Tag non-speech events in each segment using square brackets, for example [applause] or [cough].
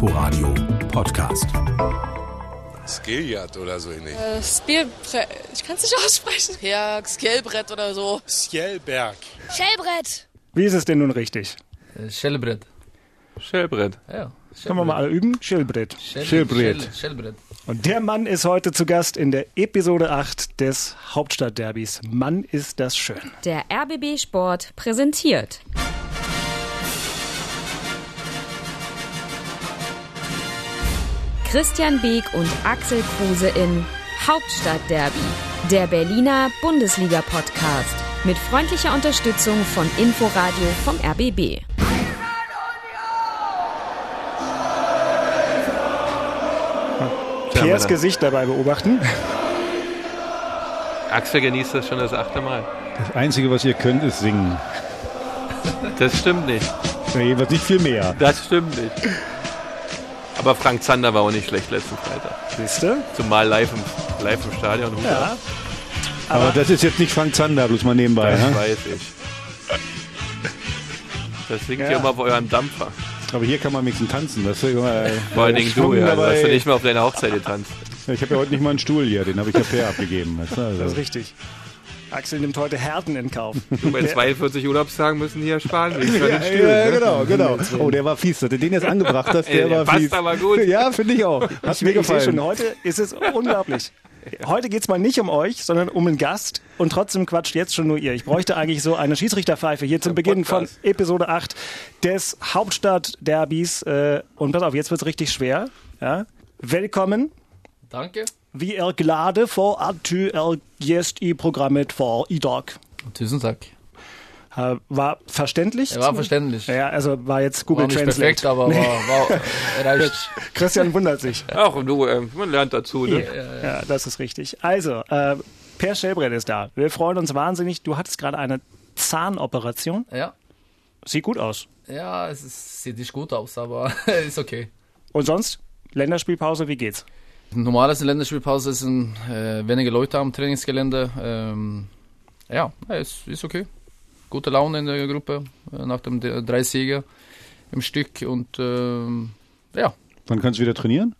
Inforadio Podcast. Skiljat oder so ähnlich. Äh, Spielbrett. Ich kann es nicht [laughs] aussprechen. Ja, Skillbrett oder so. Skjellberg. Schellbrett. Wie ist es denn nun richtig? Äh, Schellbrett. Schellbrett. Ja. Können wir mal alle üben? Schillbrett. Schell Schillbrett. Schell Schellbrett. Und der Mann ist heute zu Gast in der Episode 8 des Hauptstadtderbys. Mann, ist das schön. Der RBB Sport präsentiert. Christian Beek und Axel Kruse in Hauptstadtderby, der Berliner Bundesliga-Podcast. Mit freundlicher Unterstützung von Inforadio vom RBB. Piers. Gesicht dabei beobachten. Axel genießt das schon das achte Mal. Das Einzige, was ihr könnt, ist singen. Das stimmt nicht. Ja, jedenfalls nicht viel mehr. Das stimmt nicht. Aber Frank Zander war auch nicht schlecht letzten Freitag. Siehst du? Zumal live im, live im Stadion. Hut Ja. ab. Aber, das ist jetzt nicht Frank Zander, bloß mal nebenbei. Das Ne? weiß ich. Das singt Ja. ihr immer auf eurem Dampfer. Aber hier kann man wenigstens tanzen. Das ist immer, äh, Vor allen Dingen du, ja. Du dabei. hast ja nicht mehr auf deiner Hochzeit getanzt. Ich habe ja heute nicht mal einen Stuhl hier, den habe ich ja per abgegeben. Weißt du? Das ist also, richtig. Axel nimmt heute Härten in Kauf. Du, bei 42 Urlaubstagen müssen hier sparen. [laughs] ja, den Stühlen, ja, ne? genau, genau. [laughs] Oh, der war fies, dass du den jetzt angebracht hast. Der Ey, der war passt fies. aber gut. Ja, finde ich auch. Hat Ich, mir ich sehe gefallen. schon, heute ist es unglaublich. Heute geht es mal nicht um euch, sondern um einen Gast. Und trotzdem quatscht jetzt schon nur ihr. Ich bräuchte eigentlich so eine Schiedsrichterpfeife hier zum Beginn von. Episode 8 des Hauptstadtderbys. Äh, und pass auf, jetzt wird es richtig schwer. Ja? Willkommen. Danke. Vi er glade for at du er gjest i programmet for i dag. Tusen Dank. Äh, War verständlich? Er war verständlich. Ja, also war jetzt Google War nicht Translate. perfekt, aber war, war [laughs] reicht. Christian wundert sich. Ach, und du, ähm, man lernt dazu. Ne? Ja, das ist richtig. Also, äh, Per Schellbrett ist da. Wir freuen uns wahnsinnig. Du hattest gerade eine Zahnoperation. Ja. Sieht gut aus. Ja, es ist, sieht nicht gut aus, aber [laughs] ist okay. Und sonst? Länderspielpause, wie geht's? Normales Länderspielpause sind äh, wenige Leute am Trainingsgelände. Ähm, ja, ja, ist, ist okay. Gute Laune in der Gruppe äh, nach dem drei Siege im Stück und ähm, ja, Wann kannst du wieder trainieren?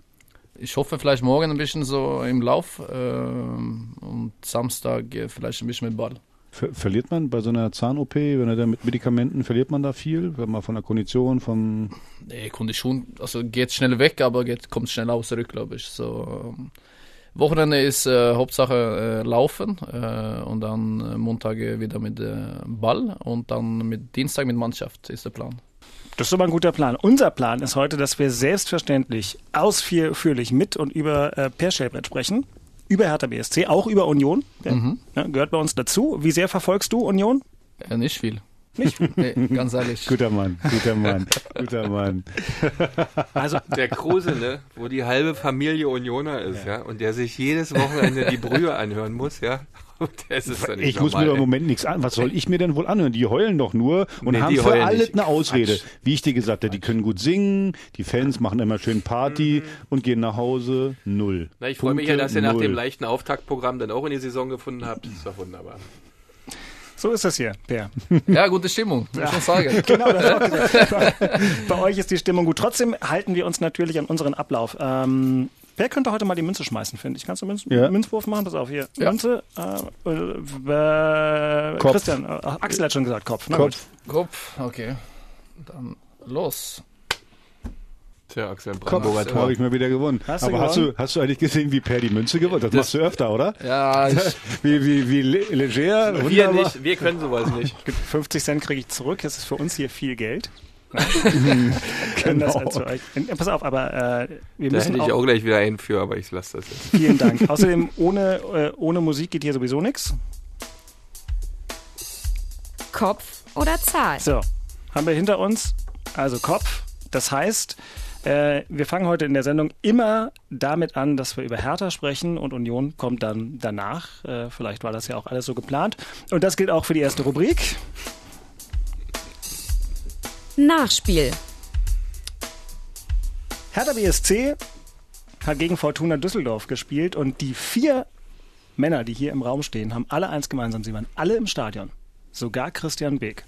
ich hoffe vielleicht morgen ein bisschen so im Lauf ähm, und Samstag äh, vielleicht ein bisschen mit Ball. Ver verliert man bei so einer Zahn-OP, wenn er da mit Medikamenten, verliert man da viel? Wenn man von der Kondition, von... Nee, schon, also geht schnell weg, aber geht, kommt schnell auch zurück, glaube ich. So, ähm, Wochenende ist äh, Hauptsache äh, Laufen äh, und dann äh, Montage wieder mit äh, Ball und dann mit Dienstag mit Mannschaft ist der Plan. Das ist aber ein guter Plan. Unser Plan ist heute, dass wir selbstverständlich ausführlich mit und über äh, Per Schellbrett sprechen. Über Hertha BSC, auch über Union. Ja, ja, gehört bei uns dazu. Wie sehr verfolgst du Union? Äh, nicht viel. Nicht. Nee, ganz ehrlich. Guter Mann, guter Mann, guter Mann. Also, Der Kruse, ne, wo die halbe Familie Unioner ist, ja, und der sich jedes Wochenende die Brühe anhören muss, ja. [laughs] Das ist Ich muss mir normal, doch im. Moment nichts an. Was soll ich mir denn wohl anhören? Die heulen doch nur und Nee, haben für alles nicht. eine Ausrede. Quatsch. Wie ich dir gesagt habe, die können gut singen, die Fans machen immer schön Party und gehen nach Hause. Null. Na, ich freue mich ja, dass ihr nach null. dem leichten Auftaktprogramm dann auch in die Saison gefunden habt. Das ist doch wunderbar. so ist das hier, Per. [laughs] Ja, gute Stimmung, muss ich schon sagen. [laughs] Genau, das bei, bei euch ist die Stimmung gut. Trotzdem halten wir uns natürlich an unseren Ablauf. Ähm, wer könnte heute mal die Münze schmeißen, finde ich? Kannst du Münz Ja. Münzwurf machen? Pass auf, hier. Ja. Münze. Äh, äh, Kopf. Christian, äh, Axel hat schon gesagt Kopf. Na Kopf. Kopf, okay. Dann los. Tja, Axel Brandenburger habe Tor. ich mal wieder gewonnen. Hast du Aber hast du, hast du eigentlich gesehen, wie Per die Münze gewonnen hat? Das machst du öfter, oder? Ja, ich, [laughs] Wie, wie, wie le- leger, Wir wunderbar. nicht, wir können sowas nicht. [laughs] Gut, 50 Cent kriege ich zurück. Das ist für uns hier viel Geld. [laughs] Äh, Pass auf, aber äh, wir Da müssen hätte ich auch, auch gleich wieder einen für, aber ich lasse das jetzt. Vielen Dank. Außerdem, ohne, äh, ohne Musik geht hier sowieso nichts. Kopf oder Zahl? So, haben wir hinter uns also Kopf. Das heißt, äh, wir fangen heute in der Sendung immer damit an, dass wir über Hertha sprechen und Union kommt dann danach. Äh, vielleicht war das ja auch alles so geplant. Und das gilt auch für die erste Rubrik. Nachspiel. Hertha BSC hat gegen Fortuna Düsseldorf gespielt und die vier Männer, die hier im Raum stehen, haben alle eins gemeinsam. Sie waren alle im Stadion. Sogar Christian Beek.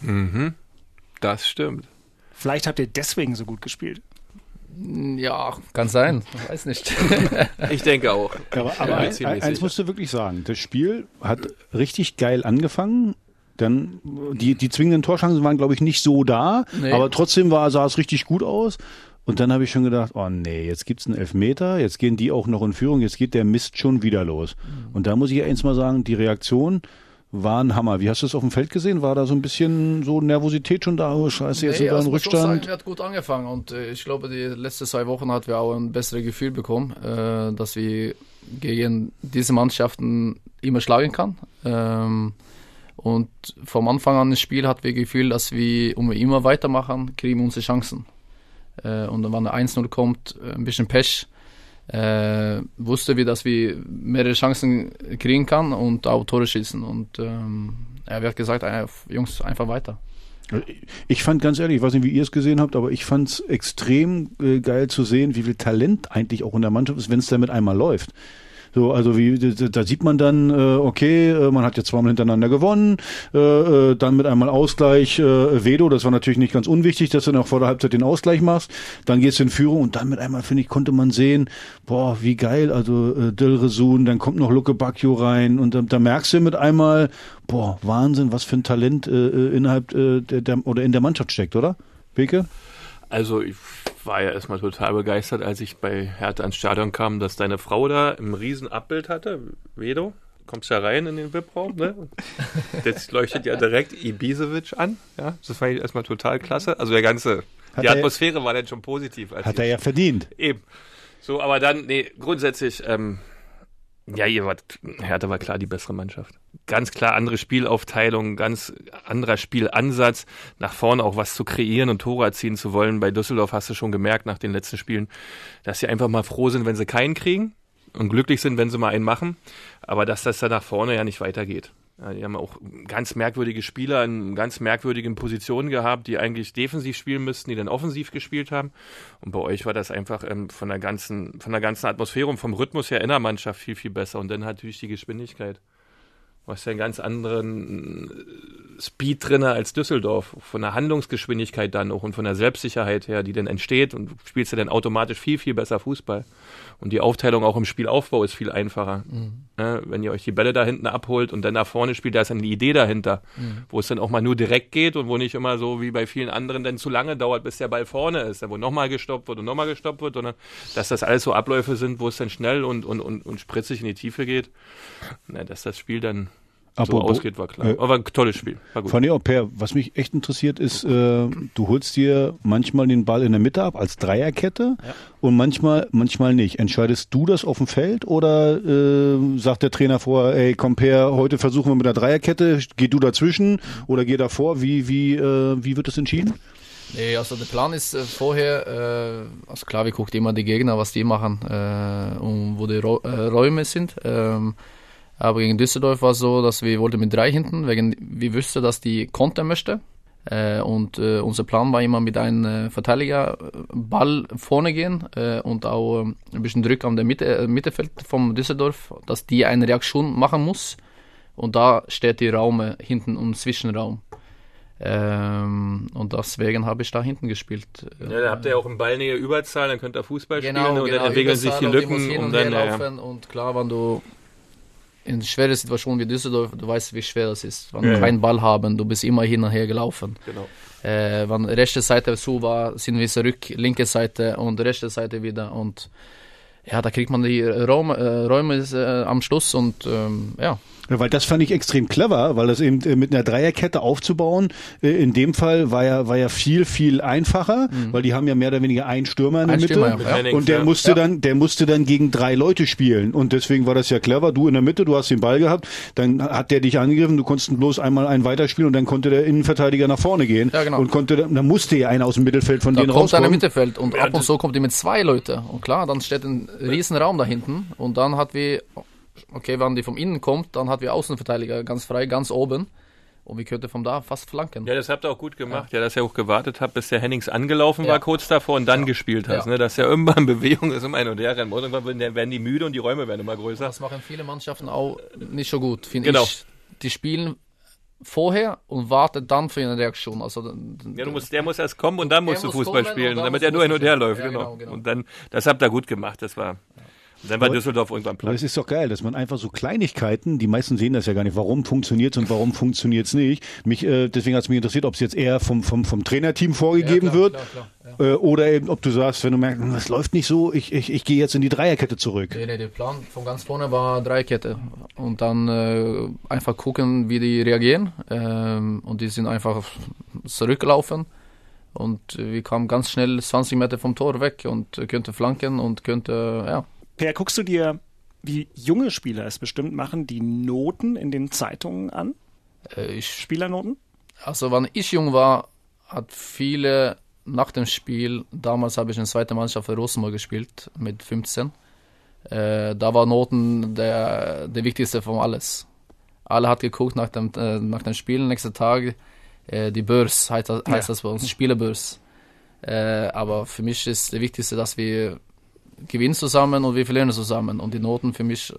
Mhm. Das stimmt. Vielleicht habt ihr deswegen so gut gespielt. Ja, kann sein. Ich weiß nicht. [laughs] Ich denke auch. Aber, aber Ja, ein, eins musst du wirklich sagen, das Spiel hat richtig geil angefangen. Dann die, die zwingenden Torschancen waren, glaube ich, nicht so da, Nee. aber trotzdem war, sah es richtig gut aus. Und dann habe ich schon gedacht, oh nee, jetzt gibt's einen Elfmeter, jetzt gehen die auch noch in Führung, jetzt geht der Mist schon wieder los. Und da muss ich eins mal sagen, die Reaktion war ein Hammer. Wie hast du es auf dem Feld gesehen? War da so ein bisschen so Nervosität schon da? Oh, scheiße, jetzt Nee, sind wir also in muss schon sagen, Rückstand. wir hat gut angefangen und äh, ich glaube, die letzten zwei Wochen hat wir auch ein besseres Gefühl bekommen, äh, dass wir gegen diese Mannschaften immer schlagen kann. Ähm, und vom Anfang an des Spiels hat wir Gefühl, dass wir, um immer weitermachen, kriegen wir unsere Chancen. Äh, und dann, wenn der 1-0 kommt, äh, ein bisschen Pech, äh, wussten wir, dass wir mehrere Chancen kriegen kann und auch Tore schießen. Und ähm, er wird gesagt, äh, Jungs, einfach weiter. Ich fand ganz ehrlich, ich weiß nicht, wie ihr es gesehen habt, aber ich fand es extrem geil zu sehen, wie viel Talent eigentlich auch in der Mannschaft ist, wenn es damit einmal läuft. So, also wie da sieht man dann, äh, okay, äh, man hat jetzt zweimal hintereinander gewonnen, äh, äh, dann mit einmal Ausgleich äh, Vedo, das war natürlich nicht ganz unwichtig, dass du noch vor der Halbzeit den Ausgleich machst, dann gehst du in Führung und dann mit einmal, finde ich, konnte man sehen, boah, wie geil, also äh, Dilresun, dann kommt noch Luke Bacchio rein und da, da merkst du mit einmal, boah, Wahnsinn, was für ein Talent äh, äh, innerhalb äh, der, der oder in der Mannschaft steckt, oder? Beke? Also ich war ja erstmal total begeistert, als ich bei Hertha ans Stadion kam, dass deine Frau da im riesen Abbild hatte, Vedo. Kommst ja rein in den VIP-Raum, ne? Jetzt leuchtet ja direkt Ibisevic an, ja? Das fand ich erstmal total klasse. Also der ganze, Hat die Atmosphäre war dann schon positiv. Als Hat er ja verdient. Eben. So, aber dann, nee, grundsätzlich, ähm, ja, ihr wart, Hertha war klar die bessere Mannschaft. Ganz klar andere Spielaufteilung, ganz anderer Spielansatz, nach vorne auch was zu kreieren und Tore erzielen zu wollen. Bei Düsseldorf hast du schon gemerkt nach den letzten Spielen, dass sie einfach mal froh sind, wenn sie keinen kriegen und glücklich sind, wenn sie mal einen machen. Aber dass das dann nach vorne ja nicht weitergeht. Die haben auch ganz merkwürdige Spieler in ganz merkwürdigen Positionen gehabt, die eigentlich defensiv spielen müssten, die dann offensiv gespielt haben. Und bei euch war das einfach ähm, von der ganzen, von der ganzen Atmosphäre und vom Rhythmus her in der Mannschaft viel, viel besser. Und dann natürlich die Geschwindigkeit. Du hast ja einen ganz anderen äh, Speed drinne als Düsseldorf. Von der Handlungsgeschwindigkeit dann auch und von der Selbstsicherheit her, die dann entsteht und du spielst ja dann automatisch viel, viel besser Fußball. Und die Aufteilung auch im Spielaufbau ist viel einfacher. Ja, wenn ihr euch die Bälle da hinten abholt und dann nach vorne spielt, da ist dann die Idee dahinter, wo es dann auch mal nur direkt geht und wo nicht immer so wie bei vielen anderen dann zu lange dauert, bis der Ball vorne ist, wo nochmal gestoppt wird und nochmal gestoppt wird, sondern dass das alles so Abläufe sind, wo es dann schnell und, und, und, und spritzig in die Tiefe geht. Na, dass das Spiel dann so Apropos- ausgeht, war klar. äh, Aber ein tolles Spiel. War gut. Von dir, Per, was mich echt interessiert ist, äh, du holst dir manchmal den Ball in der Mitte ab als Dreierkette und manchmal, manchmal nicht. Entscheidest du das auf dem Feld oder äh, sagt der Trainer vorher, ey, komm Per, heute versuchen wir mit der Dreierkette, geh du dazwischen oder geh davor? Wie, wie, äh, wie wird das entschieden? Nee, also der Plan ist äh, vorher, äh, also klar, wir gucken immer die Gegner, was die machen äh, und wo die Ro äh, Räume sind. Ähm, aber gegen Düsseldorf war es so, dass wir wollten mit drei hinten, wegen wir wussten, dass die kontern möchte. Äh, und äh, unser Plan war immer mit einem äh, Verteidiger äh, Ball vorne gehen äh, und auch ähm, ein bisschen Druck an der Mitte, äh, Mittelfeld vom Düsseldorf, dass die eine Reaktion machen muss. Und da steht die Raum hinten und Zwischenraum. Ähm, und deswegen habe ich da hinten gespielt. Ja, da habt ihr ja auch in Ballnähe Überzahl, dann könnt ihr Fußball spielen Genau, und genau, dann entwickeln sich die Lücken hin und dann, ja. Und klar, wenn du in schwere Situationen wie Düsseldorf, du weißt, wie schwer das ist. Wenn Ja, keinen Ball haben, du bist immer hin und her gelaufen. Genau. Äh, wenn rechte Seite zu war, sind wir zurück, linke Seite und rechte Seite wieder. Und ja, da kriegt man die Räume, äh, Räume äh, am Schluss und ähm, ja. Ja, weil das fand ich extrem clever, weil das eben äh, mit einer Dreierkette aufzubauen, äh, in dem Fall war ja, war ja viel, viel einfacher, weil die haben ja mehr oder weniger einen Stürmer in der Ein Mitte. Stürmer, ja. Und der ja. musste dann, der musste dann gegen drei Leute spielen. Und deswegen war das ja clever. Du in der Mitte, du hast den Ball gehabt, dann hat der dich angegriffen, du konntest bloß einmal einen weiterspielen und dann konnte der Innenverteidiger nach vorne gehen. Ja, genau. Und konnte, dann musste ja einer aus dem Mittelfeld von Da denen kommt einer im rauskommen. Mittelfeld und ab und zu kommt die mit zwei Leuten. Und klar, dann steht ein riesen Raum da hinten und dann hat wir, okay, wenn die vom Innen kommt, dann hat wir Außenverteidiger ganz frei, ganz oben und wir könnten von da fast flanken. Ja, das habt ihr auch gut gemacht. Ja, dass ihr auch gewartet habt, bis der Hennings angelaufen Ja. war kurz davor und dann gespielt hast. Ja. Ne? Dass ja irgendwann [laughs] Bewegung ist, immer hin und her rennen muss. Irgendwann werden- die müde und die Räume werden immer größer. Das machen viele Mannschaften auch nicht so gut, finde Genau. ich. Die spielen vorher und wartet dann für eine Reaktion. Also, Ja, du musst, der muss erst kommen und dann musst du Fußball spielen, damit er nur hin und her läuft. Ja, genau. genau, genau. Und dann, das habt ihr gut gemacht. Das war. Dann war Düsseldorf irgendwann Aber platt. es ist doch geil, dass man einfach so Kleinigkeiten, die meisten sehen das ja gar nicht, warum funktioniert es und warum funktioniert es nicht. Mich, äh, deswegen hat es mich interessiert, ob es jetzt eher vom, vom, vom Trainerteam vorgegeben Ja, klar, wird klar, klar, ja. äh, oder eben, ob du sagst, wenn du merkst, "Hm, es läuft nicht so, ich, ich, ich gehe jetzt in die Dreierkette zurück. Nee, nee, der Plan von ganz vorne war Dreikette. Und dann äh, einfach gucken, wie die reagieren. Ähm, und die sind einfach zurückgelaufen. Und äh, wir kamen ganz schnell 20 Meter vom Tor weg und könnte flanken und könnte, ja. Per, guckst du dir, wie junge Spieler es bestimmt machen, die Noten in den Zeitungen an? Äh, ich, Spielernoten? also, wenn ich jung war, hat viele nach dem Spiel, damals habe ich in zweiter Mannschaft für Rosenborg gespielt, mit 15. Äh, da war Noten der, der wichtigste von alles. Alle hat geguckt nach dem, äh, nach dem Spiel, nächsten Tag äh, die Börs, heißt, das- heißt das bei uns, Spielerbörs. Äh, aber für mich ist der Wichtigste, dass wir gewinnen zusammen und wir verlieren zusammen. Und die Noten für mich,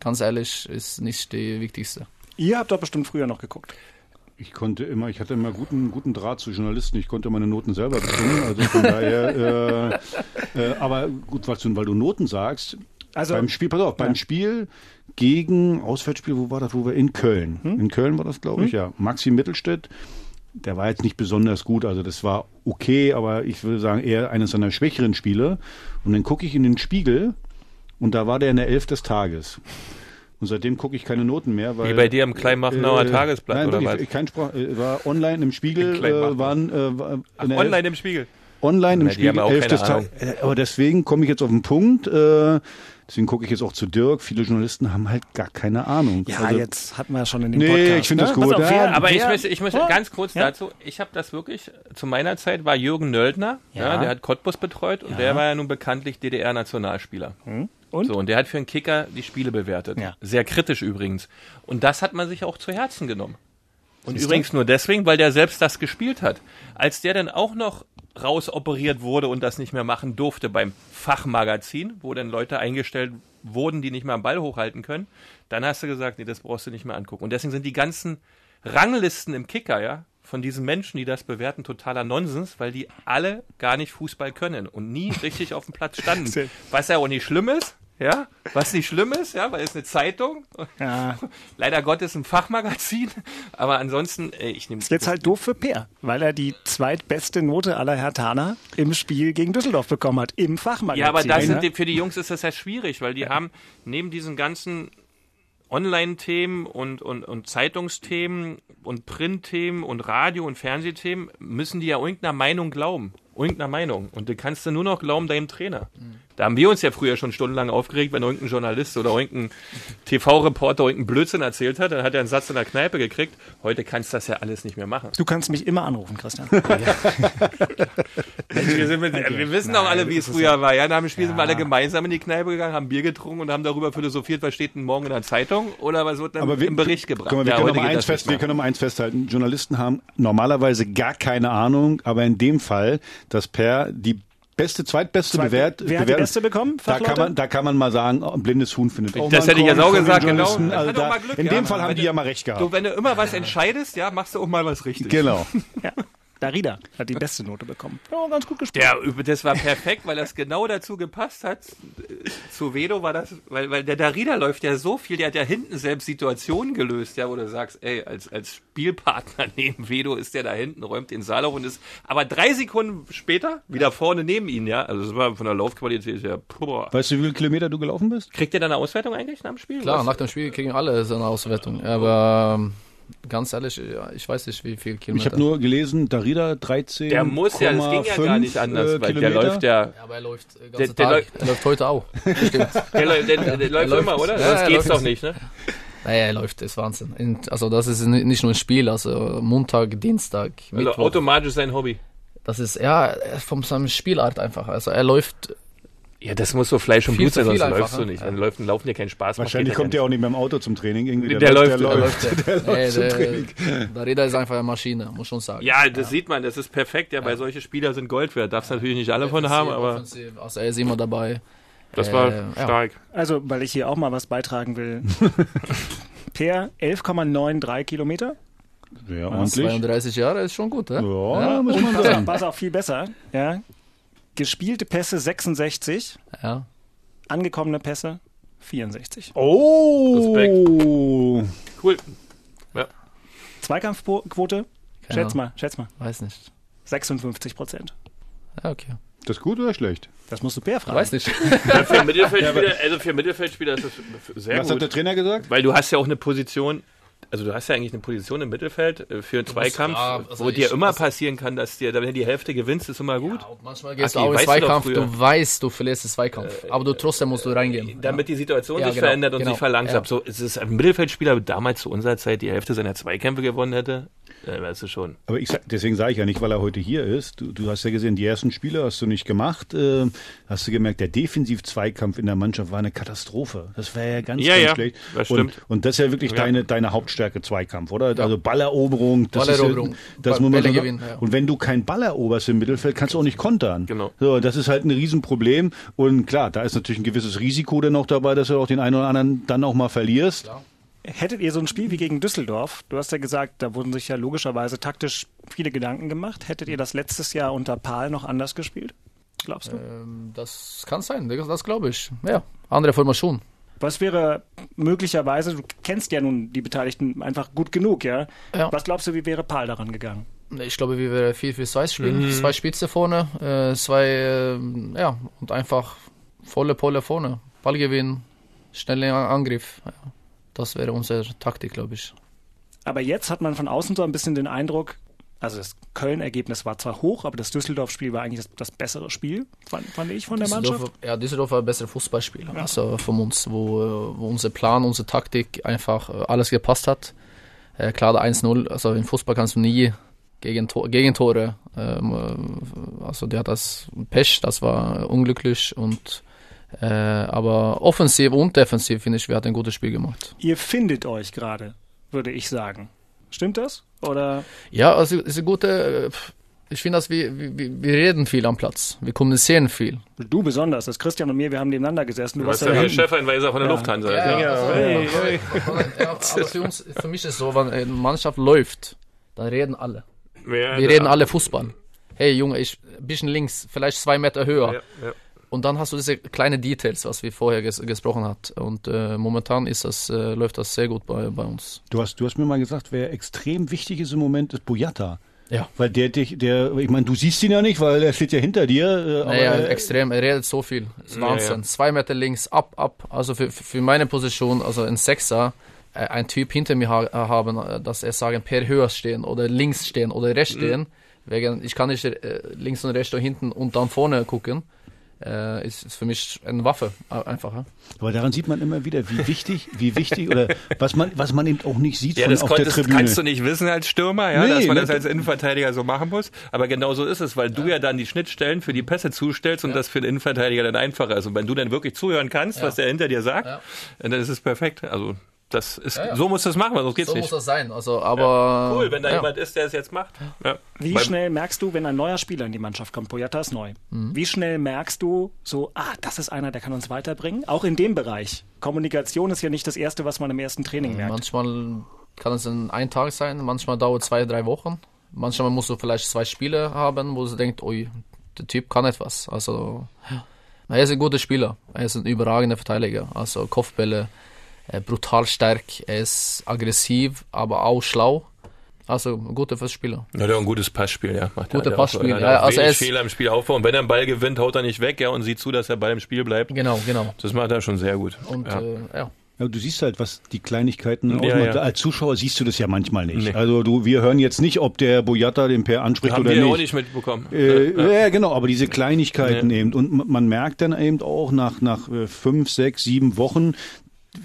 ganz ehrlich, ist nicht die wichtigste. Ihr habt doch bestimmt früher noch geguckt. Ich konnte immer, ich hatte immer guten, guten Draht zu Journalisten. Ich konnte meine Noten selber bestimmen. Also von daher, [laughs] äh, äh, aber gut, was du, weil du Noten sagst, Also, beim Spiel, pass auf, beim Spiel gegen Auswärtsspiel, wo war das, wo wir in Köln. In Köln war das, glaube ich, ja. Maxi Mittelstädt, der war jetzt nicht besonders gut, also das war okay, aber ich würde sagen, eher eines seiner schwächeren Spiele. Und dann gucke ich in den Spiegel und da war der in der Elf des Tages. Und seitdem gucke ich keine Noten mehr, weil Wie bei dir im Kleinmachenauer Tagesblatt, nein, oder wirklich, was? Kein Sprach, äh, war online im Spiegel, Im äh, waren äh, war der Online im Spiegel. online im Na, Spiegel elf Ahnung. Tages. Äh, Aber deswegen komme ich jetzt auf den Punkt. Äh, deswegen gucke ich jetzt auch zu Dirk. Viele Journalisten haben halt gar keine Ahnung. ja, Also, jetzt hatten wir schon in dem Nee, Podcast. ich finde das ne? gut. Pass auf, Ja, wer, Aber ich wer, möchte, ich möchte Oh, ganz kurz ja. dazu, ich habe das wirklich, zu meiner Zeit war Jürgen Nöldner, ja. Ja. der hat Cottbus betreut und der war ja nun bekanntlich DDR-Nationalspieler. Und? So, und der hat für einen Kicker die Spiele bewertet. Ja. Sehr kritisch übrigens. Und das hat man sich auch zu Herzen genommen. Und Siehst du? übrigens nur deswegen, weil der selbst das gespielt hat. Als der dann auch noch rausoperiert wurde und das nicht mehr machen durfte beim Fachmagazin, wo dann Leute eingestellt wurden, die nicht mehr am Ball hochhalten können, dann hast du gesagt, nee, das brauchst du nicht mehr angucken. Und deswegen sind die ganzen Ranglisten im Kicker, ja, von diesen Menschen, die das bewerten, totaler Nonsens, weil die alle gar nicht Fußball können und nie richtig auf dem Platz standen. [laughs] Was ja auch nicht schlimm ist, ja, was nicht schlimm ist, ja, weil es eine Zeitung, Ja, [laughs] leider Gottes ein Fachmagazin, aber ansonsten, äh, ich nehme ist jetzt halt doof für Peer, weil er die zweitbeste Note aller Hertaner im Spiel gegen Düsseldorf bekommen hat, im Fachmagazin. Ja, aber das ne? sind die, für die Jungs ist das ja schwierig, weil die haben neben diesen ganzen Online-Themen und, und, und Zeitungsthemen und Printthemen und Radio- und Fernsehthemen müssen die ja irgendeiner Meinung glauben. Irgendeiner Meinung. Und du kannst du nur noch glauben deinem Trainer. Da haben wir uns ja früher schon stundenlang aufgeregt, wenn irgendein Journalist oder irgendein TV-Reporter irgendeinen Blödsinn erzählt hat, dann hat er einen Satz in der Kneipe gekriegt. Heute kannst du das ja alles nicht mehr machen. Du kannst mich immer anrufen, Christian. [laughs] Wir, sind mit, wir wissen auch alle, wie es früher war. Ja, nach dem Spiel sind wir alle gemeinsam in die Kneipe gegangen, haben Bier getrunken und haben darüber philosophiert, was steht denn morgen in der Zeitung oder was wird dann Aber wir, im Bericht gebracht. Mal, wir, Ja, können eins fest, wir können noch mal eins festhalten. Journalisten haben normalerweise gar keine Ahnung, aber in dem Fall, dass Per die beste, zweitbeste Zweit- Bewert, wer hat die beste bekommen? Da kann, man, da kann man mal sagen, oh, ein blindes Huhn findet auch Das mal hätte ich jetzt auch gesagt, genau. Das Also da, Glück, in ja. dem Fall haben die du- ja mal recht gehabt. Du, wenn du immer was entscheidest, ja, machst du auch mal was richtig. genau. [laughs] Ja. Darida hat die beste Note bekommen. Ja, ganz gut gespielt. Der, das war perfekt, weil das genau dazu gepasst hat. Zu Vedo war das, weil, weil der Darida läuft ja so viel, der hat ja hinten selbst Situationen gelöst, ja, wo du sagst, ey, als, als Spielpartner [laughs] neben Vedo ist der da hinten, räumt den Saal auf und ist, aber drei Sekunden später wieder vorne neben ihn, ja, also das war von der Laufqualität her, boah. Weißt du, wie viele Kilometer du gelaufen bist? Kriegt ihr dann eine Auswertung eigentlich nach dem Spiel? Klar, Was? nach dem Spiel kriegen alle so eine Auswertung. Aber ähm, ganz ehrlich, ja, ich weiß nicht, wie viel Ich Kilometer. habe nur gelesen, Darida 13. der muss ja, das ging ja gar nicht anders, äh, weil der läuft ja, Ja, aber er läuft äh, Der- ganzen der Tag. läuft- Er läuft heute auch. Stimmt. [laughs] der, läuft- der, der, läuft läuft. immer, oder? Ja, das er geht's läuft. doch nicht, ne? Naja, er läuft, das ist Wahnsinn. In, also das ist ni- nicht nur ein Spiel, also Montag, Dienstag, Also Mittwoch. automatisch sein Hobby. Das ist, ja, von seinem Spielart einfach. Also er läuft, Ja, das muss so Fleisch und Blut sein, sonst einfach, läufst du ne? nicht. Dann läuft, laufen dir keinen Spaß. Wahrscheinlich kommt ja der auch nicht mehr im Auto zum Training. Irgendwie. Der läuft, der der er läuft. läuft. [laughs] Der nee, läuft zum der, Training. Darida ist einfach eine Maschine, muss schon sagen. Ja, das sieht man, das ist perfekt. Ja, bei solche Spieler sind Gold wert. Darfst natürlich nicht alle von haben, aber Also er ist immer dabei. das war Äh, ja. stark. Also, weil ich hier auch mal was beitragen will. [laughs] per 11,93 Kilometer Ja, ordentlich. 32 Jahre ist schon gut, ja? Ja, muss man sagen. pass auf, viel besser. Ja. Gespielte Pässe 66, ja. angekommene Pässe 64. Oh! Cool. Ja. Zweikampfquote? Keine Schätz mal, schätz mal. Weiß nicht. 56 Prozent. Ja, okay. Das ist gut oder schlecht? Das musst du Bär fragen. Weiß nicht. Ja, für Mittelfeldspieler, also für Mittelfeldspieler ist das sehr Was hat der gut. Trainer gesagt? Weil du hast ja auch eine Position, also du hast ja eigentlich eine Position im Mittelfeld äh, für einen Zweikampf, ja, also wo dir ich- immer also- passieren kann, dass dir, wenn du die Hälfte gewinnst, ist immer gut. Und manchmal gehst Aki, du auch in du Zweikampf, früher. du weißt, du verlierst den Zweikampf. aber du trotzdem musst du reingehen. Damit die Situation Ja, sich genau, verändert und genau, sich verlangsamt. ja. So, es ist ein Mittelfeldspieler damals zu unserer Zeit die Hälfte seiner Zweikämpfe gewonnen hätte, äh, weißt du schon. Aber ich sag, deswegen sage ich ja nicht, weil er heute hier ist. Du, du hast ja gesehen, die ersten Spiele hast du nicht gemacht. Äh, hast du gemerkt, der Defensiv-Zweikampf in der Mannschaft war eine Katastrophe. Das war ja ganz, Ja, ganz ja, schlecht. das und, stimmt. und das ist ja wirklich Ja. deine, deine Hauptstärke Zweikampf, oder? Also Balleroberung. Das Balleroberung, Ist ja, das Ball- Bälle so gewinnen, ja. Und wenn du kein Ball eroberst im Mittelfeld, kannst du auch nicht kontern. Genau. So, das ist halt ein Riesenproblem. Und klar, da ist natürlich ein gewisses Risiko dann noch dabei, dass du auch den einen oder anderen dann auch mal verlierst. Hättet ihr so ein Spiel wie gegen Düsseldorf, du hast ja gesagt, da wurden sich ja logischerweise taktisch viele Gedanken gemacht. Hättet ihr das letztes Jahr unter Pahl noch anders gespielt? Glaubst du? Ähm, das kann sein, das, das glaube ich. Ja, andere Formation. Was wäre möglicherweise, du kennst ja nun die Beteiligten einfach gut genug, ja? Ja. Was glaubst du, wie wäre Pahl daran gegangen? Ich glaube, wir werden 4-4-2 spielen. Zwei Spitze vorne, äh, zwei, äh, ja, und einfach volle Polle vorne. Ballgewinn, schneller Angriff. Ja. Das wäre unsere Taktik, glaube ich. Aber jetzt hat man von außen so ein bisschen den Eindruck, also das Köln-Ergebnis war zwar hoch, aber das Düsseldorf-Spiel war eigentlich das, das bessere Spiel, fand, fand ich von der Mannschaft. Ja, Düsseldorf war ein besserer Fußballspieler. Also von uns, wo, wo unser Plan, unsere Taktik einfach äh, alles gepasst hat. Äh, klar, der 1-0, also im Fußball kannst du nie gegen Tor, Gegentore, ähm, äh, also der hat das Pech, das war unglücklich und äh, aber offensiv und defensiv finde ich, wir hatten ein gutes Spiel gemacht. Ihr findet euch gerade, würde ich sagen. Stimmt das? Oder Ja, also es ist eine gute, äh, ich finde, dass wir, wir, wir reden viel am Platz, wir kommunizieren viel. du besonders, das Christian und mir, wir haben nebeneinander gesessen. Du Du warst ja ja der Chefeinweiser von der Lufthansa. Ja, also, ja, aber für uns, für mich ist es so, wenn eine Mannschaft läuft, dann reden alle. Ja, Wir ja. reden alle Fußball. Hey Junge, ich ein bisschen links, vielleicht zwei Meter höher. Ja, ja. Und dann hast du diese kleinen Details, was wir vorher ges gesprochen hat. Und äh, momentan ist das, äh, läuft das sehr gut bei, bei uns. Du hast, du hast mir mal gesagt, wer extrem wichtig ist im Moment, ist Boyata. Ja. Weil der dich, der, ich meine, du siehst ihn ja nicht, weil er steht ja hinter dir. Äh, aber, Naja, äh, extrem, er redet so viel. Das ist Ja, Wahnsinn. ja. Zwei Meter links, ab, ab. Also für, für meine Position, also ein Sechser, äh, ein Typ hinter mir ha haben, äh, dass er sagen, per höher stehen oder links stehen oder rechts stehen. Wegen, ich kann nicht äh, links und rechts da hinten und dann vorne gucken. Äh, ist, ist für mich eine Waffe, äh, einfach. Ja? aber daran sieht man immer wieder, wie wichtig, wie wichtig oder was man, was man eben auch nicht sieht Ja, von das auf der konntest, Tribüne. kannst du nicht wissen als Stürmer, ja, Nee, dass man ne, das als Innenverteidiger so machen muss. Aber genau so ist es, weil du ja dann die Schnittstellen für die Pässe zustellst und das für den Innenverteidiger dann einfacher ist. Und wenn du dann wirklich zuhören kannst, was der hinter dir sagt, Ja. dann ist es perfekt. Also das ist, Ja, ja. so muss das machen, weil sonst geht's So muss nicht. das sein. Also, aber Cool, wenn da ja. jemand ist, der es jetzt macht. Ja. Wie Beim- schnell merkst du, wenn ein neuer Spieler in die Mannschaft kommt? Boyata ist neu. Wie schnell merkst du so, ah, das ist einer, der kann uns weiterbringen? Auch in dem Bereich. Kommunikation ist ja nicht das Erste, was man im ersten Training merkt. Manchmal kann es in ein Tag sein, manchmal dauert zwei, drei Wochen. Manchmal musst du vielleicht zwei Spiele haben, wo du denkst, ui, der Typ kann etwas. Also, er ist ein guter Spieler. Er ist ein überragender Verteidiger. Also Kopfbälle, brutal stark, er ist aggressiv, aber auch schlau. Also ein guter Spieler. Ja, der hat ein gutes Passspiel, ja. Macht Gute er auch. Passspiel, Er hat ja, also er ist- Fehler im Spielaufbau. Und wenn er einen Ball gewinnt, haut er nicht weg, ja, und sieht zu, dass der Ball im Spiel bleibt. Genau, genau. Das macht er schon sehr gut. Und ja. äh, ja. Ja, du siehst halt, was die Kleinigkeiten Ja, ausmachen. ja. Als Zuschauer siehst du das ja manchmal nicht. Nee. Also du, wir hören jetzt nicht, ob der Boyata den Per anspricht haben oder wir nicht. auch nicht mitbekommen. Äh, ja. genau, aber diese Kleinigkeiten Ja. eben. Und man merkt dann eben auch nach, nach äh, fünf, sechs, sieben Wochen,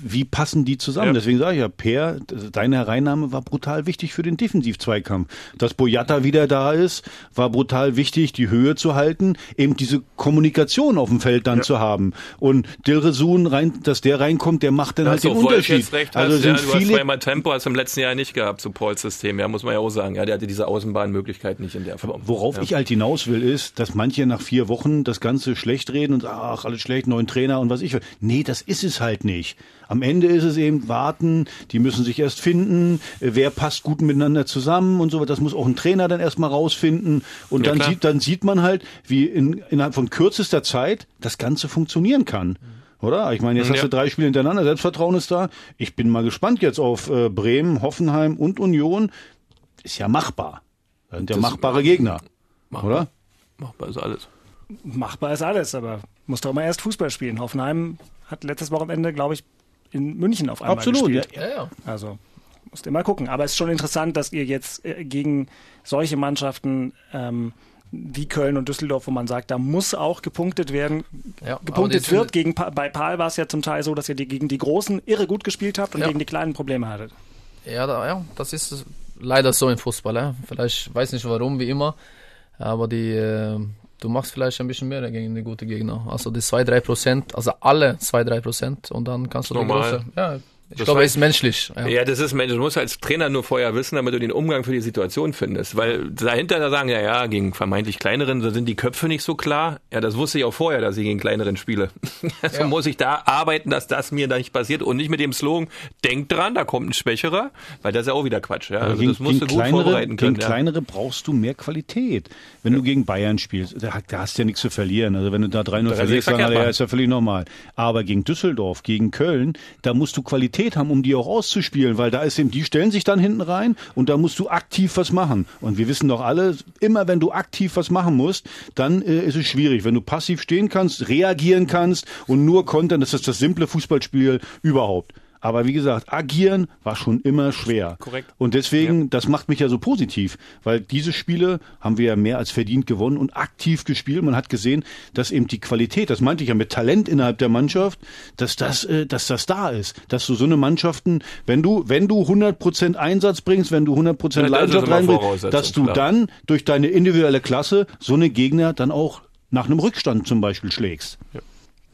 wie passen die zusammen? Ja. Deswegen sage ich ja, Per, deine Hereinnahme war brutal wichtig für den Defensivzweikampf. Dass Boyata wieder da ist, war brutal wichtig, die Höhe zu halten, eben diese Kommunikation auf dem Feld dann zu haben. Und Dilresun, rein, dass der reinkommt, der macht dann Da halt hast du den Unterschied. recht also hast, ja, sind du hast viele zweimal Tempo, hast du im letzten Jahr nicht gehabt zu Pauls System, ja, muss man ja auch sagen. Ja, der hatte diese Außenbahnmöglichkeit nicht in der Form. Worauf ja. ich halt hinaus will, ist, dass manche nach vier Wochen das Ganze schlecht reden und ach, alles schlecht, neuen Trainer und was ich will. Nee, das ist es halt nicht. Am Ende ist es eben warten, die müssen sich erst finden, äh, wer passt gut miteinander zusammen und so. Das muss auch ein Trainer dann erstmal rausfinden. Und Ja, dann, klar. sieht, dann sieht man halt, wie in, innerhalb von kürzester Zeit das Ganze funktionieren kann. Oder? Ich meine, jetzt Ja. hast du drei Spiele hintereinander, Selbstvertrauen ist da. Ich bin mal gespannt jetzt auf äh, Bremen, Hoffenheim und Union. Ist ja machbar. Das sind ja Das- machbare Gegner. Machbar. Oder? Machbar ist alles. Machbar ist alles, aber muss doch mal erst Fußball spielen. Hoffenheim hat letztes Wochenende, glaube ich, in München auf einmal Absolut, gespielt. Ja, ja. Also musst ihr mal gucken. Aber es ist schon interessant, dass ihr jetzt äh, gegen solche Mannschaften ähm, wie Köln und Düsseldorf, wo man sagt, da muss auch gepunktet werden, Ja, gepunktet wird. Gegen, bei Paul war es ja zum Teil so, dass ihr die, gegen die Großen irre gut gespielt habt und Ja. gegen die Kleinen Probleme hattet. Ja, da, ja, das ist leider so im Fußball. Ja. Vielleicht weiß nicht warum, wie immer, aber die, äh, du machst vielleicht ein bisschen mehr gegen die guten Gegner. Also die 2-3 Prozent, also alle 2-3 Prozent und dann kannst du die Normal. große. Ja, ich Das glaube, war- es ist menschlich. Ja. Ja, das ist, du musst als Trainer nur vorher wissen, damit du den Umgang für die Situation findest. Weil dahinter da sagen, ja, ja, gegen vermeintlich kleineren, da sind die Köpfe nicht so klar. Ja, das wusste ich auch vorher, dass ich gegen kleineren spiele. [laughs] Also Ja. muss ich da arbeiten, dass das mir da nicht passiert und nicht mit dem Slogan, denk dran, da kommt ein Schwächerer, weil das ist ja auch wieder Quatsch. Ja? Also gegen, das musst du gut kleinere, vorbereiten können. Gegen ja. kleinere brauchst du mehr Qualität. Wenn du gegen Bayern spielst, da, da hast du ja nichts zu verlieren. Also wenn du da 3-0 kannst du verlierst, dann ist ja völlig normal. Aber gegen Düsseldorf, gegen Köln, da musst du Qualität haben, um die auch auszuspielen, weil da ist eben, die stellen sich dann hinten rein und da musst du aktiv was machen. Und wir wissen doch alle, immer wenn du aktiv was machen musst, dann äh, ist es schwierig. Wenn du passiv stehen kannst, reagieren kannst und nur kontern, das ist das simple Fußballspiel überhaupt. Aber wie gesagt, agieren war schon immer schwer. Korrekt. Und deswegen, das macht mich ja so positiv, weil diese Spiele haben wir ja mehr als verdient gewonnen und aktiv gespielt. Man hat gesehen, dass eben die Qualität, das meinte ich ja mit Talent innerhalb der Mannschaft, dass das, äh, dass das da ist, dass du so eine Mannschaften, wenn du, wenn du 100% Einsatz bringst, wenn du 100% Ja, das Leidenschaft immer reinbringst, dass du klar. dann durch deine individuelle Klasse so eine Gegner dann auch nach einem Rückstand zum Beispiel schlägst.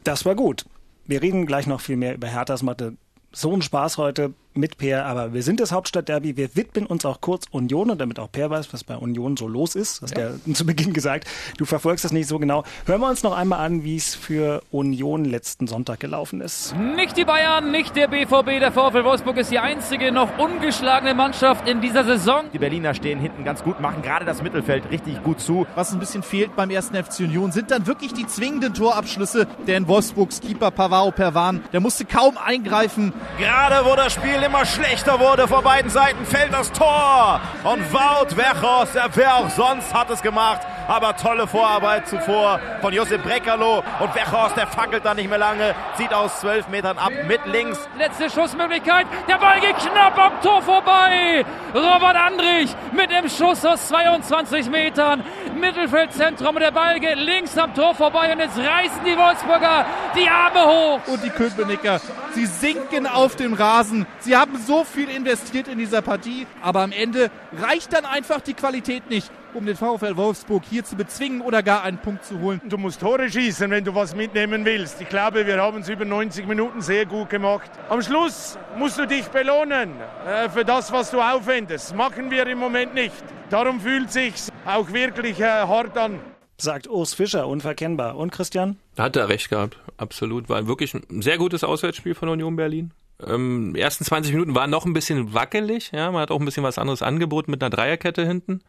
Das war gut. Wir reden gleich noch viel mehr über Herthas Mathe. So ein Spaß heute mit Per, aber wir sind das Hauptstadtderby. Wir widmen uns auch kurz Union und damit auch Per weiß, was bei Union so los ist. Hast ja. ja [laughs] zu Beginn gesagt. Du verfolgst das nicht so genau. Hören wir uns noch einmal an, wie es für Union letzten Sonntag gelaufen ist. Nicht die Bayern, nicht der BVB. Der VfL Wolfsburg ist die einzige noch ungeschlagene Mannschaft in dieser Saison. Die Berliner stehen hinten ganz gut, machen gerade das Mittelfeld richtig gut zu. Was ein bisschen fehlt beim ersten FC Union sind dann wirklich die zwingenden Torabschlüsse. Denn Wolfsburgs Keeper Pavao Perwan, der musste kaum eingreifen. Gerade wo das Spiel immer schlechter wurde von beiden Seiten, fällt das Tor. Und Wout Wechhorst, der wer auch sonst hat es gemacht. Aber tolle Vorarbeit zuvor von Josep Breckerlo. Und Wechhorst, der fackelt da nicht mehr lange, zieht aus zwölf Metern ab mit links. Letzte Schussmöglichkeit. Der Ball geht knapp am Tor vorbei. Robert Andrich mit dem Schuss aus 22 Metern. Mittelfeldzentrum und der Ball geht links am Tor vorbei. Und jetzt reißen die Wolfsburger die Arme hoch. Und die Köpenicker, sie sinken auf dem Rasen. Sie haben so viel investiert in dieser Partie. Aber am Ende reicht dann einfach die Qualität nicht um den VfL Wolfsburg hier zu bezwingen oder gar einen Punkt zu holen. Du musst Tore schießen, wenn du was mitnehmen willst. Ich glaube, wir haben es über 90 Minuten sehr gut gemacht. Am Schluss musst du dich belohnen äh, für das, was du aufwendest. Machen wir im Moment nicht. Darum fühlt sich's auch wirklich äh, hart an. Sagt Urs Fischer, unverkennbar. Und Christian? Hat er recht gehabt, absolut. War wirklich ein sehr gutes Auswärtsspiel von Union Berlin. Ähm, ersten 20 Minuten waren noch ein bisschen wackelig. Ja, man hat auch ein bisschen was anderes angeboten mit einer Dreierkette hinten.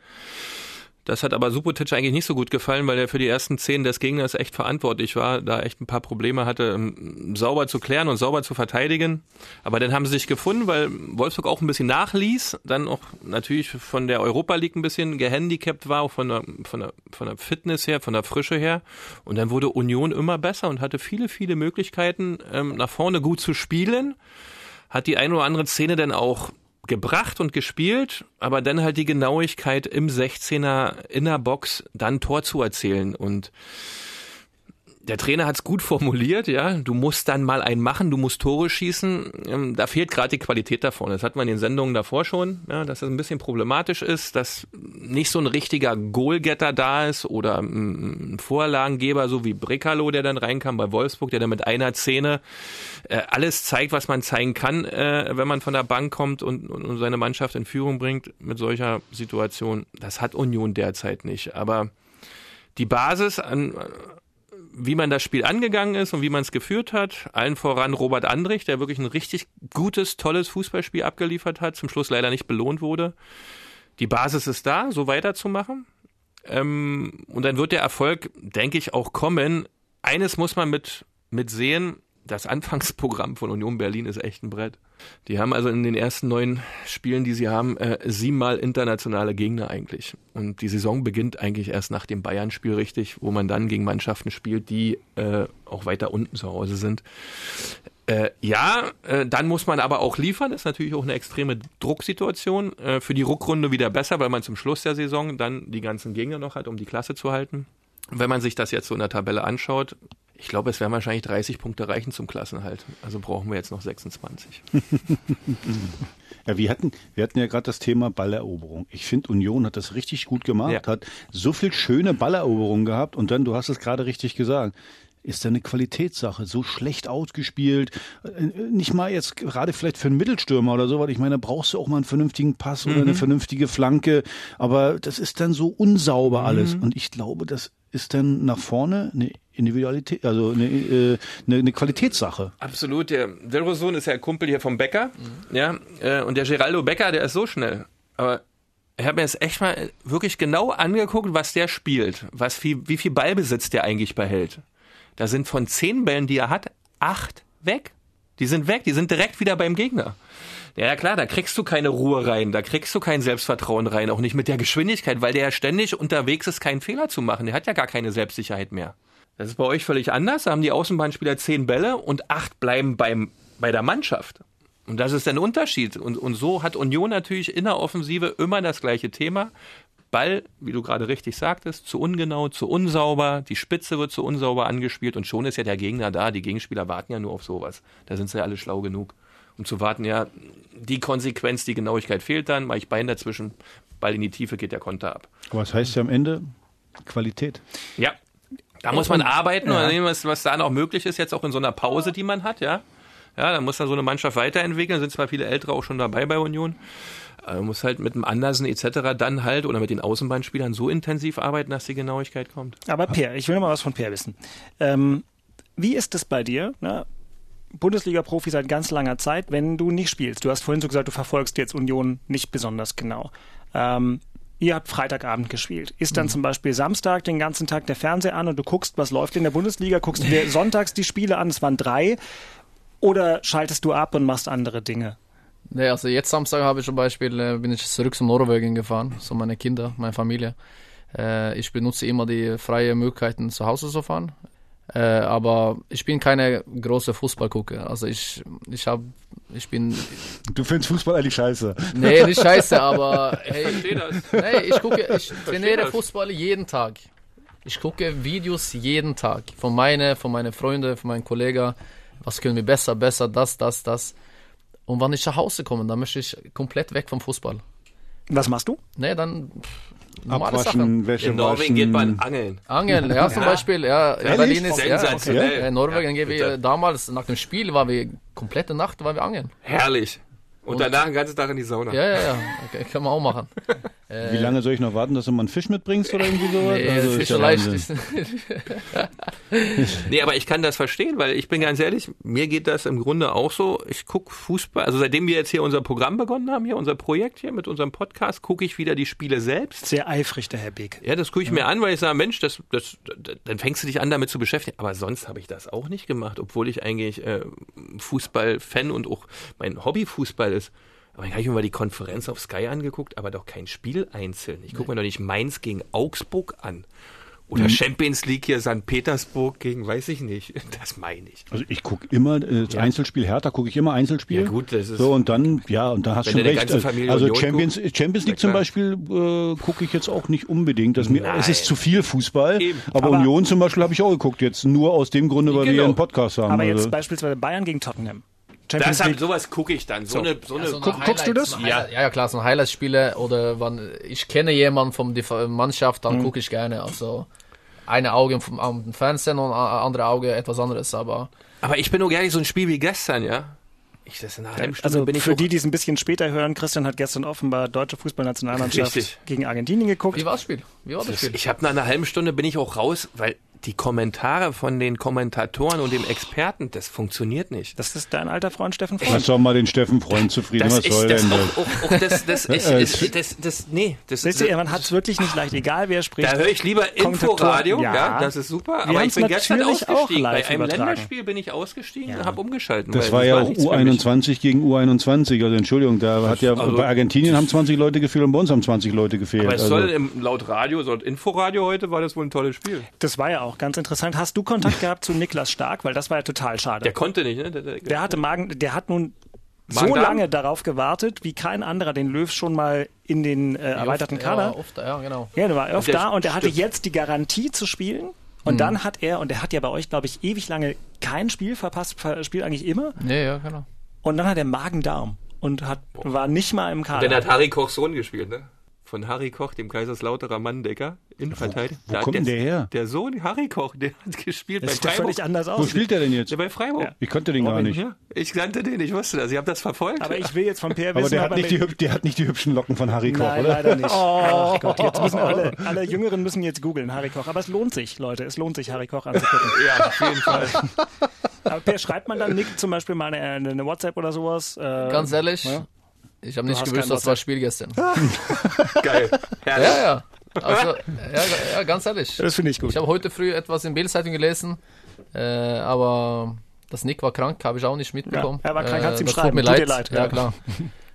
Das hat aber Subotic eigentlich nicht so gut gefallen, weil er für die ersten zehn des Gegners echt verantwortlich war, da echt ein paar Probleme hatte, um, sauber zu klären und sauber zu verteidigen. Aber dann haben sie sich gefunden, weil Wolfsburg auch ein bisschen nachließ, dann auch natürlich von der Europa League ein bisschen gehandicapt war, auch von der, von der, von der Fitness her, von der Frische her. Und dann wurde Union immer besser und hatte viele, viele Möglichkeiten, ähm, nach vorne gut zu spielen. Hat die eine oder andere Szene dann auch gebracht und gespielt, aber dann halt die Genauigkeit im 16er in der Box dann Tor zu erzielen. Und der Trainer hat es gut formuliert, ja. Du musst dann mal einen machen, du musst Tore schießen. Ähm, da fehlt gerade die Qualität davon. Das hat man in den Sendungen davor schon, ja, dass es ein bisschen problematisch ist, dass nicht so ein richtiger Goalgetter da ist oder ein Vorlagengeber, so wie Brekalo, der dann reinkam bei Wolfsburg, der dann mit einer Szene äh, alles zeigt, was man zeigen kann, äh, wenn man von der Bank kommt und seine Mannschaft in Führung bringt mit solcher Situation. Das hat Union derzeit nicht. Aber die Basis an wie man das Spiel angegangen ist und wie man es geführt hat. Allen voran Robert Andrich, der wirklich ein richtig gutes, tolles Fußballspiel abgeliefert hat, zum Schluss leider nicht belohnt wurde. Die Basis ist da, so weiterzumachen. Ähm, und dann wird der Erfolg, denke ich, auch kommen. Eines muss man mit, mit sehen, das Anfangsprogramm von Union Berlin ist echt ein Brett. Die haben also in den ersten neun Spielen, die sie haben, äh, siebenmal internationale Gegner eigentlich. Und die Saison beginnt eigentlich erst nach dem Bayern-Spiel richtig, wo man dann gegen Mannschaften spielt, die äh, auch weiter unten zu Hause sind. Äh, ja, äh, dann muss man aber auch liefern. Das ist natürlich auch eine extreme Drucksituation. Äh, für die Rückrunde wieder besser, weil man zum Schluss der Saison dann die ganzen Gegner noch hat, um die Klasse zu halten. Wenn man sich das jetzt so in der Tabelle anschaut, ich glaube, es werden wahrscheinlich 30 Punkte reichen zum Klassenhalt. Also brauchen wir jetzt noch 26. [laughs] ja, wir hatten, wir hatten ja gerade das Thema Balleroberung. Ich finde, Union hat das richtig gut gemacht, ja. hat so viel schöne Balleroberungen gehabt und dann, du hast es gerade richtig gesagt, ist da eine Qualitätssache. So schlecht ausgespielt. Äh, nicht mal jetzt gerade vielleicht für einen Mittelstürmer oder so, weil ich meine, da brauchst du auch mal einen vernünftigen Pass mhm. oder eine vernünftige Flanke. Aber das ist dann so unsauber alles. Mhm. Und ich glaube, das ist dann nach vorne eine Individualität, also eine, äh, eine, eine Qualitätssache. Absolut. Der Delrosun ist ja ein Kumpel hier vom Becker. Mhm. Ja, äh, und der Geraldo Becker, der ist so schnell. Aber ich habe mir jetzt echt mal wirklich genau angeguckt, was der spielt, was viel, wie viel Ballbesitz der eigentlich behält. Da sind von zehn Bällen, die er hat, acht weg. Die sind weg, die sind direkt wieder beim Gegner. Ja, klar, da kriegst du keine Ruhe rein, da kriegst du kein Selbstvertrauen rein, auch nicht mit der Geschwindigkeit, weil der ja ständig unterwegs ist, keinen Fehler zu machen. Der hat ja gar keine Selbstsicherheit mehr. Das ist bei euch völlig anders. Da haben die Außenbahnspieler zehn Bälle und acht bleiben beim, bei der Mannschaft. Und das ist ein Unterschied. Und, und so hat Union natürlich in der Offensive immer das gleiche Thema. Ball, wie du gerade richtig sagtest, zu ungenau, zu unsauber, die Spitze wird zu unsauber angespielt und schon ist ja der Gegner da. Die Gegenspieler warten ja nur auf sowas. Da sind sie ja alle schlau genug, um zu warten, ja, die Konsequenz, die Genauigkeit fehlt dann, mache ich Bein dazwischen, Ball in die Tiefe, geht der Konter ab. Aber was heißt ja am Ende? Qualität. Ja, da muss man arbeiten ja. und was, was da noch möglich ist, jetzt auch in so einer Pause, die man hat, ja. Ja, da muss da so eine Mannschaft weiterentwickeln, sind zwar viele Ältere auch schon dabei bei Union. Man muss halt mit dem Andersen etc. dann halt oder mit den Außenbahnspielern so intensiv arbeiten, dass die Genauigkeit kommt. Aber Per, ich will noch mal was von Per wissen. Ähm, wie ist es bei dir? Ne? Bundesliga-Profi seit ganz langer Zeit, wenn du nicht spielst. Du hast vorhin so gesagt, du verfolgst jetzt Union nicht besonders genau. Ähm, ihr habt Freitagabend gespielt. Ist dann mhm. zum Beispiel Samstag den ganzen Tag der Fernseher an und du guckst, was läuft in der Bundesliga, guckst dir [laughs] sonntags die Spiele an, es waren drei, oder schaltest du ab und machst andere Dinge? Nee, also jetzt Samstag habe ich zum Beispiel, äh, bin ich zurück zum Norwegen gefahren, so meine Kinder, meine Familie. Äh, ich benutze immer die freien Möglichkeiten zu Hause zu fahren. Äh, aber ich bin keine große Fußballgucker. Also ich, ich habe, ich bin. Du findest Fußball eigentlich scheiße? Nee, nicht scheiße, [laughs] aber hey, nee, ich gucke, ich trainiere Fußball jeden Tag. Ich gucke Videos jeden Tag von meine, von meinen Freunden, von meinen Kollegen. Was können wir besser, besser, das, das, das. Und wenn ich nach Hause komme, dann möchte ich komplett weg vom Fußball. Was machst du? Nee, dann normale Abwaschen, Wäsche In Norwegen waschen. geht man angeln. Angeln, ja, zum Beispiel. Ja, in Berlin ist sensationell. Ja, in Norwegen ja, gehen wir damals, nach dem Spiel, waren wir komplette Nacht, waren wir angeln. Herrlich. Und, und danach den ganzen Tag in die Sauna. Ja, ja, ja. Okay, kann man auch machen. [laughs] Wie lange soll ich noch warten, dass du mal einen Fisch mitbringst oder irgendwie sowas? Nee, also, Fisch ja leicht. [laughs] nee, aber ich kann das verstehen, weil ich bin ganz ehrlich, mir geht das im Grunde auch so. Ich gucke Fußball, also seitdem wir jetzt hier unser Programm begonnen haben, hier unser Projekt hier mit unserem Podcast, gucke ich wieder die Spiele selbst. Sehr eifrig, der Herr Beck. Ja, das gucke ich ja. mir an, weil ich sage, Mensch, das, das, dann fängst du dich an, damit zu beschäftigen. Aber sonst habe ich das auch nicht gemacht, obwohl ich eigentlich äh, Fußball-Fan und auch mein Hobby-Fußball ist. Aber dann habe ich mir mal die Konferenz auf Sky angeguckt, aber doch kein Spiel einzeln. Ich gucke mir doch nicht Mainz gegen Augsburg an. Oder mhm. Champions League hier St. Petersburg gegen, weiß ich nicht. [laughs] Das meine ich. Also ich gucke immer äh, das ja. Einzelspiel Hertha, gucke ich immer Einzelspiel. Ja gut, das ist. So und dann, ja, und dann hast du schon recht. also Champions, guckt, Champions League zum Beispiel äh, gucke ich jetzt auch nicht unbedingt. Das mir, es ist zu viel Fußball. Aber, aber, Union zum Beispiel habe ich auch geguckt, jetzt nur aus dem Grunde, weil genau. wir einen Podcast haben. Aber jetzt also. beispielsweise Bayern gegen Tottenham. Champions das League. sowas gucke ich dann. So, so eine, so eine, ja, so eine guckst du das? Ja. ja, klar, so ein Highlights-Spiele oder wenn ich kenne jemanden von der Mannschaft, dann mhm. gucke ich gerne. Also eine Auge am Fernsehen und andere Auge etwas anderes, aber. Aber ich bin nur gerne so ein Spiel wie gestern, ja. Ich, das in einer halben Stunde also bin ich für die, die es ein bisschen später hören, Christian hat gestern offenbar deutsche Fußballnationalmannschaft gegen Argentinien geguckt. Wie war das Spiel? Wie war das Spiel? Ich habe nach einer halben Stunde bin ich auch raus, weil die Kommentare von den Kommentatoren und dem Experten, das funktioniert nicht. Das ist dein alter Freund Steffen Lass Freund. doch mal den Steffen Freund zufrieden. Das Was ist soll das denn das? auch, auch, auch das, das, ich, Äh, ich, das, das, nee, das, Wisst ihr, man hat es wirklich nicht leicht, egal wer spricht. Da höre ich lieber Inforadio, Ja. ja. das ist super. Wir aber ich bin gestern ausgestiegen. Bei einem übertragen. Länderspiel bin ich ausgestiegen und habe umgeschalten. Das weil war ja auch nichts für mich. U21 gegen U21. Also Entschuldigung, da hat ja also- bei Argentinien haben 20 Leute gefehlt und bei uns haben 20 Leute gefehlt. Aber es also, soll im, laut Radio, laut Inforadio heute war das wohl ein tolles Spiel. Das war ja auch ganz interessant. Hast du Kontakt [laughs] gehabt zu Niklas Stark? Weil das war ja total schade. Der konnte nicht, ne? Der, der, Der hatte Magen, der hat nun so Magen-Darm? lange darauf gewartet, wie kein anderer den Löw schon mal in den äh, erweiterten oft, Kader. Ja, oft, ja, genau. Ja, der war oft der da und der hatte jetzt die Garantie zu spielen. Und Mhm. dann hat er, und der hat ja bei euch, glaube ich, ewig lange kein Spiel verpasst, ver- spielt eigentlich immer. Nee, ja, genau. Und dann hat er Magen-Darm und hat, war nicht mal im Und dann Kader. hat Harry Kochs Sohn gespielt, ne? Von Harry Koch, dem Kaiserslauterer Manndecker, Innenverteidiger. wo kommt denn der her? Der Sohn, Harry Koch, der hat gespielt Das bei Freiburg. völlig anders Wo aus. spielt der denn jetzt? Der bei Freiburg. Ich kannte den gar nicht. Ja, ich kannte den, ich wusste das. Ich habe das verfolgt. Aber ich will jetzt von Per Aber wissen, der ob hat, nicht die, der hat nicht die hübschen Locken von Harry Koch, Nein, oder? leider nicht. [laughs] Oh Gott, jetzt müssen alle, alle Jüngeren müssen jetzt googeln, Harry Koch. Aber es lohnt sich, Leute. Es lohnt sich, Harry Koch anzugucken. ja, auf jeden Fall. Aber Per, schreibt man dann Nick zum Beispiel mal eine, eine WhatsApp oder sowas? Äh, Ganz ehrlich, ja. Ich habe nicht gewusst, das war Spiel gestern. [laughs] Geil. Ja, ja. Also, ja, ja, ganz ehrlich. Das finde ich gut. Ich habe heute früh etwas in Bild-Zeitung gelesen, äh, aber das Nick war krank, habe ich auch nicht mitbekommen. Ja, er war krank, äh, kannst ihm das schreiben. Tut mir Tut leid. leid, Ja, ja. klar.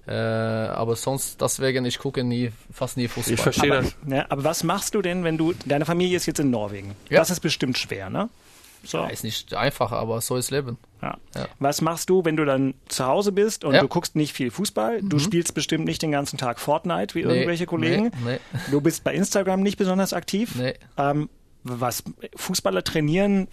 äh, aber sonst, deswegen, ich gucke nie, fast nie Fußball. Ich verstehe aber, das. ja, aber was machst du denn, wenn du, deine Familie ist jetzt in Norwegen? Ja. Das ist bestimmt schwer, ne? So. Ja, ist nicht einfach, aber so ist Leben. Ja. Ja. Was machst du, wenn du dann zu Hause bist und Ja. du guckst nicht viel Fußball? Du spielst bestimmt nicht den ganzen Tag Fortnite wie Nee, irgendwelche Kollegen. Nee, Du bist bei Instagram nicht besonders aktiv. nee. Ähm, was Fußballer trainieren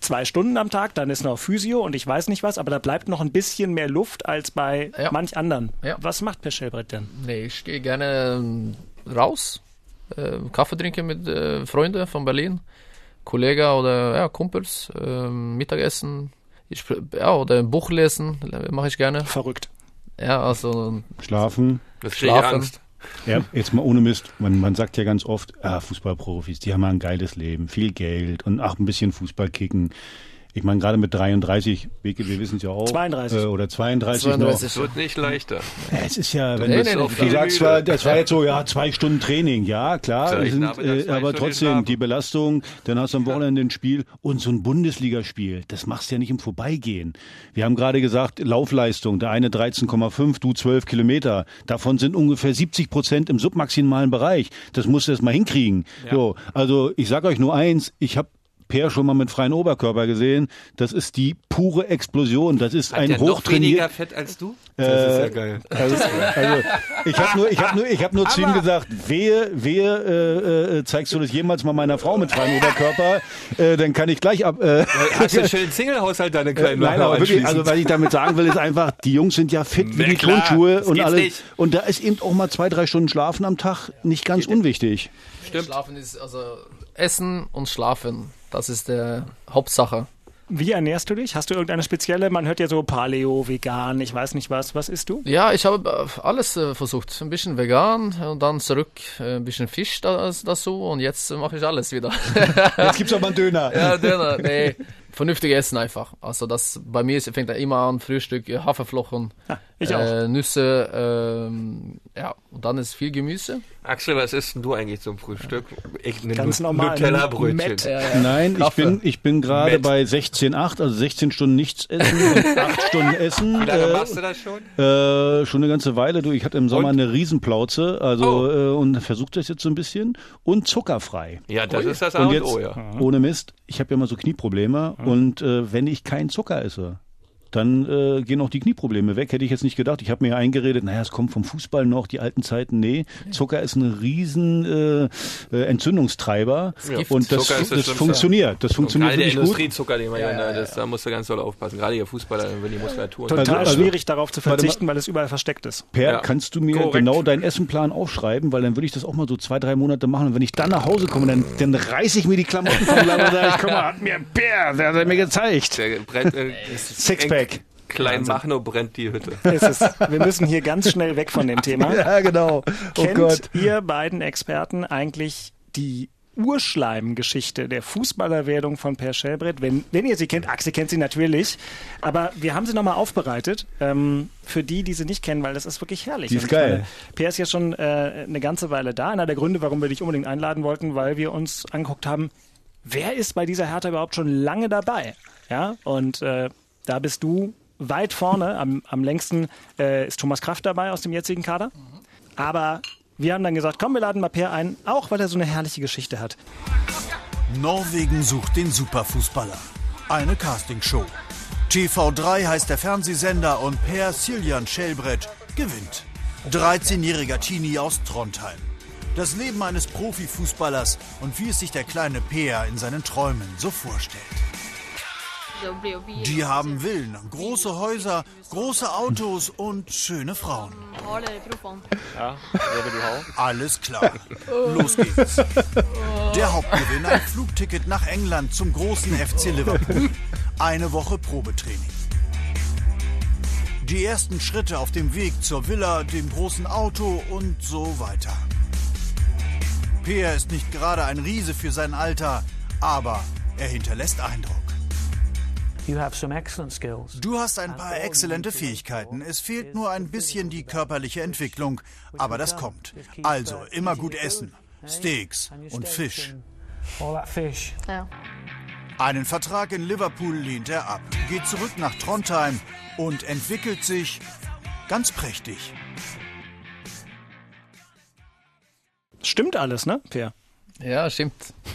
zwei Stunden am Tag, dann ist noch Physio und ich weiß nicht was, aber da bleibt noch ein bisschen mehr Luft als bei manch anderen. Was macht Per Schellbrett denn? Nee, ich gehe gerne ähm, raus, äh, Kaffee trinken mit äh, Freunden von Berlin, Kollegen oder ja, Kumpels, ähm, Mittagessen, ich, ja, oder ein Buch lesen, äh, mache ich gerne. Verrückt. Ja, also Schlafen. Das Schlafen. Angst. Ja, jetzt mal ohne Mist. Man, man sagt ja ganz oft, ah, Fußballprofis, die haben ein geiles Leben, viel Geld und ach, ein bisschen Fußball kicken. Ich meine, gerade mit 33, Beke, wir wissen es ja auch. 32. Äh, oder 32, 32. Es wird nicht leichter. Es ist ja, wenn Nee, du, nee, nee, du sagst zwar, das war jetzt so, ja, zwei Stunden Training, ja, klar, sind, äh, aber Stunden trotzdem, die Belastung, dann hast du am Wochenende ein Spiel und so ein Bundesligaspiel, das machst du ja nicht im Vorbeigehen. Wir haben gerade gesagt, Laufleistung, der eine 13,5, du 12 Kilometer, davon sind ungefähr 70 Prozent im submaximalen Bereich. Das musst du erst mal hinkriegen. So, also ich sag euch nur eins, ich habe Per schon mal mit freien Oberkörper gesehen. Das ist die pure Explosion. Das ist Hat ein noch weniger hochtrainiert. Fett als du? Äh, Also, also ich habe nur, ich habe nur, ich habe nur zu ihm gesagt, wehe, wehe, äh, äh, zeigst du das jemals mal meiner Frau mit freiem Oberkörper, äh, dann kann ich gleich ab. Äh, Hast du einen schönen Single-Haushalt, deine äh, kleinen Nein, aber wirklich, also was ich damit sagen will, ist einfach, die Jungs sind ja fit wie Ja, die Turnschuhe das und alles. nicht. Und da ist eben auch mal zwei, drei Stunden Schlafen am Tag nicht ganz unwichtig. Stimmt. Schlafen ist, also Essen und Schlafen, das ist der Hauptsache. Wie ernährst du dich? Hast du irgendeine spezielle? Man hört ja so Paleo, vegan, ich weiß nicht was. Was isst du? Ja, ich habe äh, alles äh, versucht. Ein bisschen vegan und dann zurück äh, ein bisschen Fisch da, dazu und jetzt mache ich alles wieder. [laughs] Jetzt gibt's aber einen Döner. ja, Döner, nee. Vernünftig essen einfach. Also das bei mir ist, fängt er immer an, Frühstück, Haferflocken, Ja, ich auch. äh, Nüsse, ähm, ja, und dann ist viel Gemüse. Axel, was isst denn du eigentlich zum Frühstück? Ich, eine Ganz normal, Nutella-Brötchen. Met. Ja, ja. Nein, ich Kaffee. bin, ich bin gerade bei 16,8, also 16 Stunden nichts essen und [laughs] 8 Stunden essen. Wie lange Äh, machst du das schon? Äh, schon eine ganze Weile. Du, ich hatte im Sommer Und? eine Riesenplauze, also Oh. äh, und versucht das jetzt so ein bisschen und zuckerfrei. Ja, das ist das A Und und jetzt, O, ja. ohne Mist, ich habe ja immer so Knieprobleme und äh, wenn ich keinen Zucker esse, dann äh, gehen auch die Knieprobleme weg. Hätte ich jetzt nicht gedacht. Ich habe mir eingeredet, naja, es kommt vom Fußball noch, die alten Zeiten. Nee, Zucker ist ein riesen äh, äh, Entzündungstreiber Ja. und das, das das funktioniert. Das Und funktioniert der wirklich gut. Industriezucker, den man ja, Ja, ja, das, da musst du ganz doll aufpassen. Gerade ihr Fußballer, wenn die Muskulatur. Total Also- also- schwierig darauf zu verzichten, weil es überall versteckt ist. Per, Ja. kannst du mir Korrekt. genau deinen Essenplan aufschreiben, weil dann würde ich das auch mal so zwei, drei Monate machen. Und wenn ich dann nach Hause komme, dann, dann reiße ich mir die Klamotten vom Leib und sage, ich, guck mal, hat mir Per, der hat mir gezeigt. Der brennt, äh, [laughs] Sixpack. Klein Machno brennt die Hütte. [laughs] Es ist, wir müssen hier ganz schnell weg von dem Thema. [laughs] Ja, genau. Oh Kennt Gott. ihr beiden Experten eigentlich die Urschleimgeschichte der Fußballerwerdung von Per Schellbrett. Wenn, wenn ihr sie kennt, Axel kennt sie natürlich, aber wir haben sie nochmal aufbereitet ähm, für die, die sie nicht kennen, weil das ist wirklich herrlich. Die ist geil. Meine, per ist ja schon äh, eine ganze Weile da. Einer der Gründe, warum wir dich unbedingt einladen wollten, weil wir uns angeguckt haben, wer ist bei dieser Hertha überhaupt schon lange dabei? Ja, und äh, da bist du weit vorne. Am, am längsten äh, ist Thomas Kraft dabei aus dem jetzigen Kader. Aber wir haben dann gesagt, komm, wir laden mal Per ein, auch weil er so eine herrliche Geschichte hat. Norwegen sucht den Superfußballer. Eine Castingshow. TV3 heißt der Fernsehsender und Per Siljan Schellbrett gewinnt. 13-jähriger Teenie aus Trondheim. Das Leben eines Profifußballers und wie es sich der kleine Per in seinen Träumen so vorstellt. Die haben Villen, große Häuser, große Autos und schöne Frauen. Ja? Alles klar. Los geht's. Der Hauptgewinn ein Flugticket nach England zum großen FC Liverpool. Eine Woche Probetraining. Die ersten Schritte auf dem Weg zur Villa, dem großen Auto und so weiter. Peer ist nicht gerade ein Riese für sein Alter, aber er hinterlässt Eindruck. Du hast ein paar exzellente Fähigkeiten. Es fehlt nur ein bisschen die körperliche Entwicklung. Aber das kommt. Also immer gut essen. Steaks und Fisch. Einen Vertrag in Liverpool lehnt er ab, geht zurück nach Trondheim und entwickelt sich ganz prächtig. Stimmt alles, ne, Per? Ja, stimmt.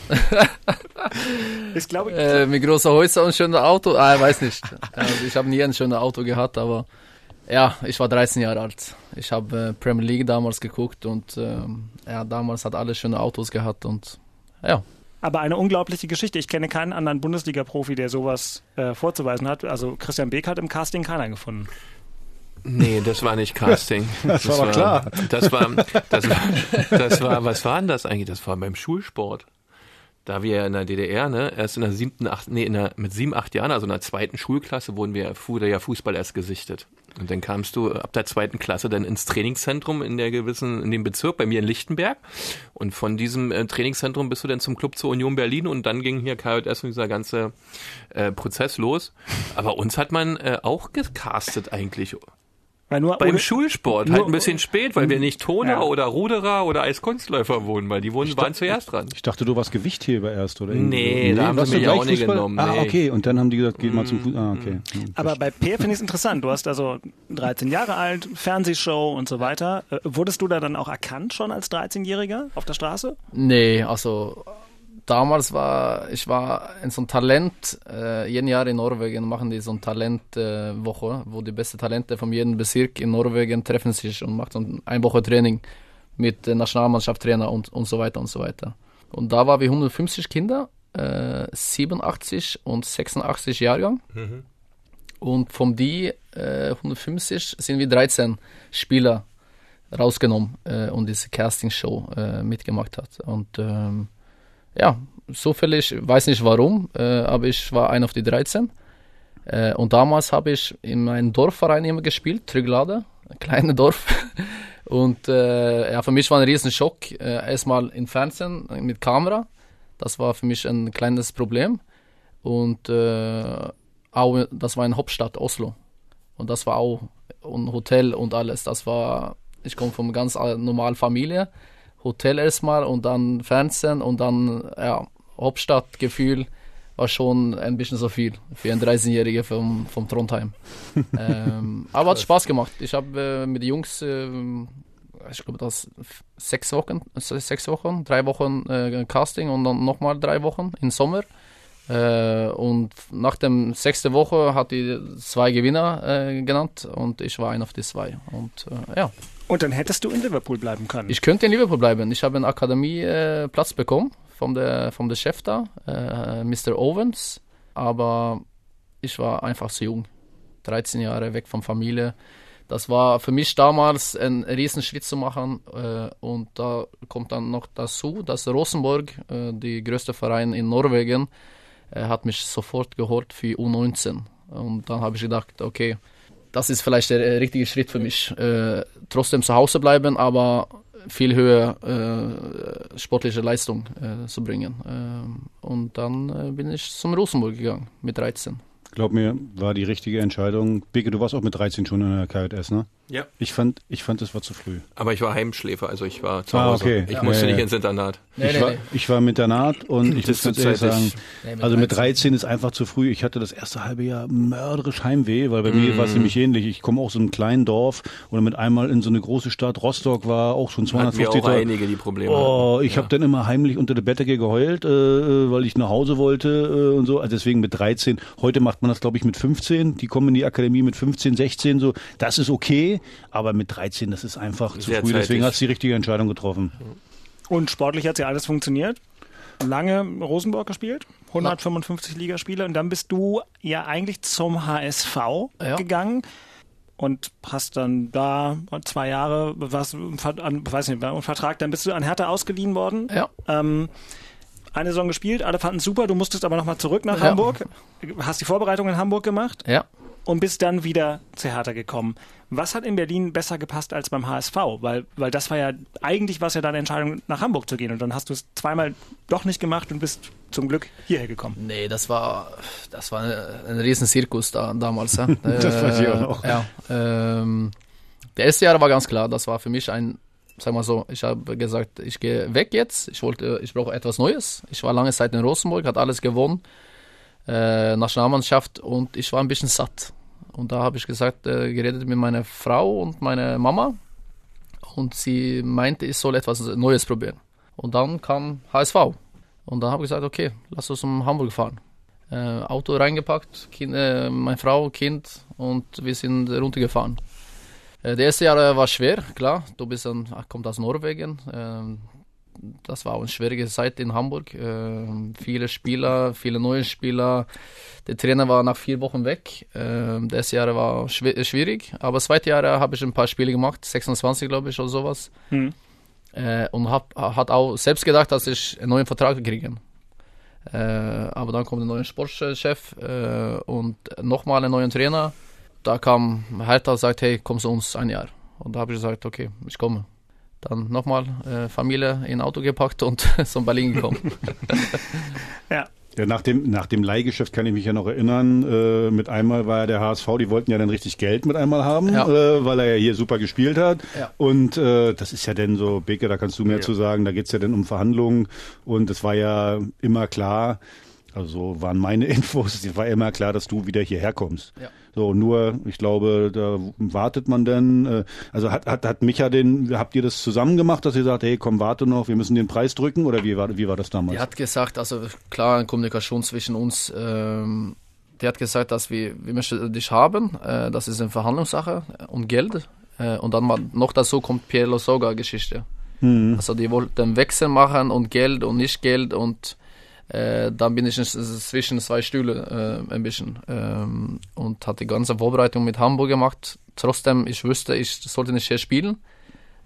[laughs] Ist, glaube ich, Äh, mit großer Häuser und schöner Auto. Ah, ich weiß nicht. [laughs] Also ich habe nie ein schönes Auto gehabt, aber ja, ich war 13 Jahre alt. Ich habe äh, Premier League damals geguckt und ähm, ja, damals hat alle schöne Autos gehabt und ja. Aber eine unglaubliche Geschichte. Ich kenne keinen anderen Bundesliga-Profi, der sowas äh, vorzuweisen hat. Also Christian Beek hat im Casting keiner gefunden. Nee, das war nicht Casting. [laughs] Das war aber klar. Das war, das war, das war, was war denn das eigentlich? Das war beim Schulsport. Da wir in der DDR, ne, erst in der siebten, acht, nee, in der, mit sieben, acht Jahren, also in der zweiten Schulklasse, wurden wir, wurde ja Fußball erst gesichtet. Und dann kamst du ab der zweiten Klasse dann ins Trainingszentrum in der gewissen, in dem Bezirk, bei mir in Lichtenberg. Und von diesem äh, Trainingszentrum bist du dann zum Club zur Union Berlin und dann ging hier KJS und dieser ganze äh, Prozess los. Aber uns hat man äh, auch gecastet eigentlich. Weil nur Beim ohne- Schulsport, nur- halt ein bisschen spät, weil wir nicht Toner Ja. oder Ruderer oder Eiskunstläufer wurden, weil die wurden, waren zuerst dran. Ich dachte, du warst Gewichtheber erst, oder? irgendwie Nee, so. da haben sie du mich auch nicht genommen, Ah, nee. okay. Und dann haben die gesagt, geht mal zum Fußball. Ah, okay. Hm. Aber bei Per finde ich es interessant. Du hast also 13 Jahre alt, Fernsehshow und so weiter. Äh, wurdest du da dann auch erkannt schon als 13-Jähriger auf der Straße? Nee, also damals war ich war in so ein Talent, äh, jeden Jahr in Norwegen machen die so ein Talentwoche, äh, wo die besten Talente von jedem Bezirk in Norwegen treffen sich und machen so ein eine Woche Training mit äh, Nationalmannschaftstrainer und, und so weiter und so weiter. Und da waren wir 150 Kinder, äh, 87 und 86 Jahrgang. Und von die äh, 150 sind wir 13 Spieler rausgenommen äh, und diese Castingshow äh, mitgemacht hat. Und ähm, ja, zufällig, weiß nicht warum, äh, aber ich war einer auf die 13. Äh, und damals habe ich in meinem Dorfverein immer gespielt, Trüglade, ein kleines Dorf. [laughs] Und äh, ja, für mich war ein riesen Schock. Äh, erstmal im Fernsehen mit Kamera. Das war für mich ein kleines Problem. Und äh, auch, das war in Hauptstadt Oslo. Und das war auch ein Hotel und alles. Das war, ich komme von einer ganz normalen Familie. Hotel erstmal und dann Fernsehen und dann, ja, Hauptstadtgefühl war schon ein bisschen so viel für einen 13-Jährigen vom, vom Trondheim. [laughs] ähm, aber hat Spaß gemacht. Ich habe äh, mit den Jungs, äh, ich glaube, das sechs Wochen, se- sechs Wochen, drei Wochen äh, Casting und dann nochmal drei Wochen im Sommer. Äh, und nach dem sechsten Woche hat die zwei Gewinner äh, genannt und ich war einer auf die zwei. Und äh, ja. Und dann hättest du in Liverpool bleiben können. Ich könnte in Liverpool bleiben. Ich habe einen Akademieplatz äh, bekommen von der, von der Chef da, äh, Mr. Owens. Aber ich war einfach zu jung. 13 Jahre weg von Familie. Das war für mich damals ein Riesenschritt zu machen. Äh, und da kommt dann noch dazu, dass Rosenborg, äh, die größte Verein in Norwegen, äh, hat mich sofort geholt für U19. Und dann habe ich gedacht, okay, das ist vielleicht der äh, richtige Schritt für mich. Äh, trotzdem zu Hause bleiben, aber viel höher äh, sportliche Leistung äh, zu bringen. Ähm, und dann äh, bin ich zum Rosenburg gegangen mit 13. Glaub mir, war die richtige Entscheidung. Beke, du warst auch mit 13 schon in der KJS, ne? Ja. Ich fand, ich fand, das war zu früh. Aber ich war Heimschläfer, also ich war zu Ah, Hause. okay. Ich Ja. musste Ja, nicht ja. ins Internat. ich, war, ich war im Internat und ich [clears throat] muss Das ganz ehrlich sagen, Nee, mit also mit 13. 13 ist einfach zu früh. Ich hatte das erste halbe Jahr mörderisch Heimweh, weil bei mir war es nämlich ähnlich. Ich komme aus so einem kleinen Dorf und mit einmal in so eine große Stadt. Rostock war auch schon Hatten wir 250 auch einige, die Probleme Oh, hatten. ich habe dann immer heimlich unter der Bettdecke geheult, äh, weil ich nach Hause wollte äh, und so. Also deswegen mit 13. Heute macht man das, glaube ich, mit 15. Die kommen in die Akademie mit 15, 16 so. Das ist okay, aber mit 13, das ist einfach zu Sehr früh. Deswegen zeitig. hast du die richtige Entscheidung getroffen. Und sportlich hat ja alles funktioniert. Lange Rosenborg gespielt, 155 Ligaspiele und dann bist du ja eigentlich zum HSV Ja. gegangen und hast dann da zwei Jahre, was, an, weiß nicht, einen Vertrag, dann bist du an Hertha ausgeliehen worden. Ja. Ähm, eine Saison gespielt, alle fanden es super, du musstest aber nochmal zurück nach Ja. Hamburg, hast die Vorbereitung in Hamburg gemacht Ja. und bist dann wieder zu Hertha gekommen. Was hat in Berlin besser gepasst als beim HSV? Weil, weil das war ja, eigentlich war es ja deine Entscheidung, nach Hamburg zu gehen und dann hast du es zweimal doch nicht gemacht und bist zum Glück hierher gekommen. Nee, das war, das war ein, ein riesen Zirkus da, damals. Ja. [laughs] Das weiß ich auch noch. Ja, ähm, der erste Jahr war ganz klar, das war für mich ein, sag mal so, ich habe gesagt, ich gehe weg jetzt, ich wollte, ich brauche etwas Neues. Ich war lange Zeit in Rosenburg, hat alles gewonnen, äh, Nationalmannschaft und ich war ein bisschen satt. Und da habe ich gesagt, äh, geredet mit meiner Frau und meiner Mama und sie meinte, ich soll etwas Neues probieren. Und dann kam HSV. Und dann habe ich gesagt, okay, lass uns um Hamburg fahren. Äh, Auto reingepackt, kind, äh, meine Frau, Kind und wir sind runtergefahren. Äh, das erste Jahr äh, war schwer, klar. Du bist dann, kommt aus Norwegen. Ähm, das war auch eine schwierige Zeit in Hamburg. Ähm, viele Spieler, viele neue Spieler. Der Trainer war nach vier Wochen weg. Ähm, das Jahr war schwi- schwierig, aber das zweite Jahr habe ich ein paar Spiele gemacht, 26 glaube ich oder sowas. Hm. Äh, und hab, hat auch selbst gedacht, dass ich einen neuen Vertrag kriege. Äh, aber dann kommt ein neuer Sportchef äh, und nochmal einen neuen Trainer. Da kam Hertha und sagt, hey, komm zu uns ein Jahr. Und da habe ich gesagt, okay, ich komme. Dann nochmal äh, Familie in ein Auto gepackt und [laughs] zum Berlin gekommen. [laughs] Ja. Ja, nach dem, nach dem Leihgeschäft kann ich mich ja noch erinnern. Äh, mit einmal war ja der HSV, die wollten ja dann richtig Geld mit einmal haben, Ja. äh, weil er ja hier super gespielt hat. Ja. Und äh, das ist ja dann so, Beke, da kannst du mehr Ja. zu sagen, da geht's ja dann um Verhandlungen. Und es war ja immer klar, also so waren meine [laughs] Infos, es war immer klar, dass du wieder hierher kommst. Ja. So, nur, ich glaube, da wartet man dann. Äh, also hat, hat, hat Micha den, habt ihr das zusammen gemacht, dass ihr sagt, hey, komm, warte noch, wir müssen den Preis drücken? Oder wie war, wie war das damals? Er hat gesagt, also klar, eine Kommunikation zwischen uns. Ähm, der hat gesagt, dass wir, wir möchten dich haben. Äh, das ist eine Verhandlungssache und Geld. Äh, und dann mal, noch dazu kommt Pierre Soga Geschichte. Also die wollten Wechsel machen und Geld und nicht Geld und äh, dann bin ich zwischen zwei Stühle äh, ein bisschen ähm, und hat die ganze Vorbereitung mit Hamburg gemacht. Trotzdem, ich wusste, ich sollte nicht hier spielen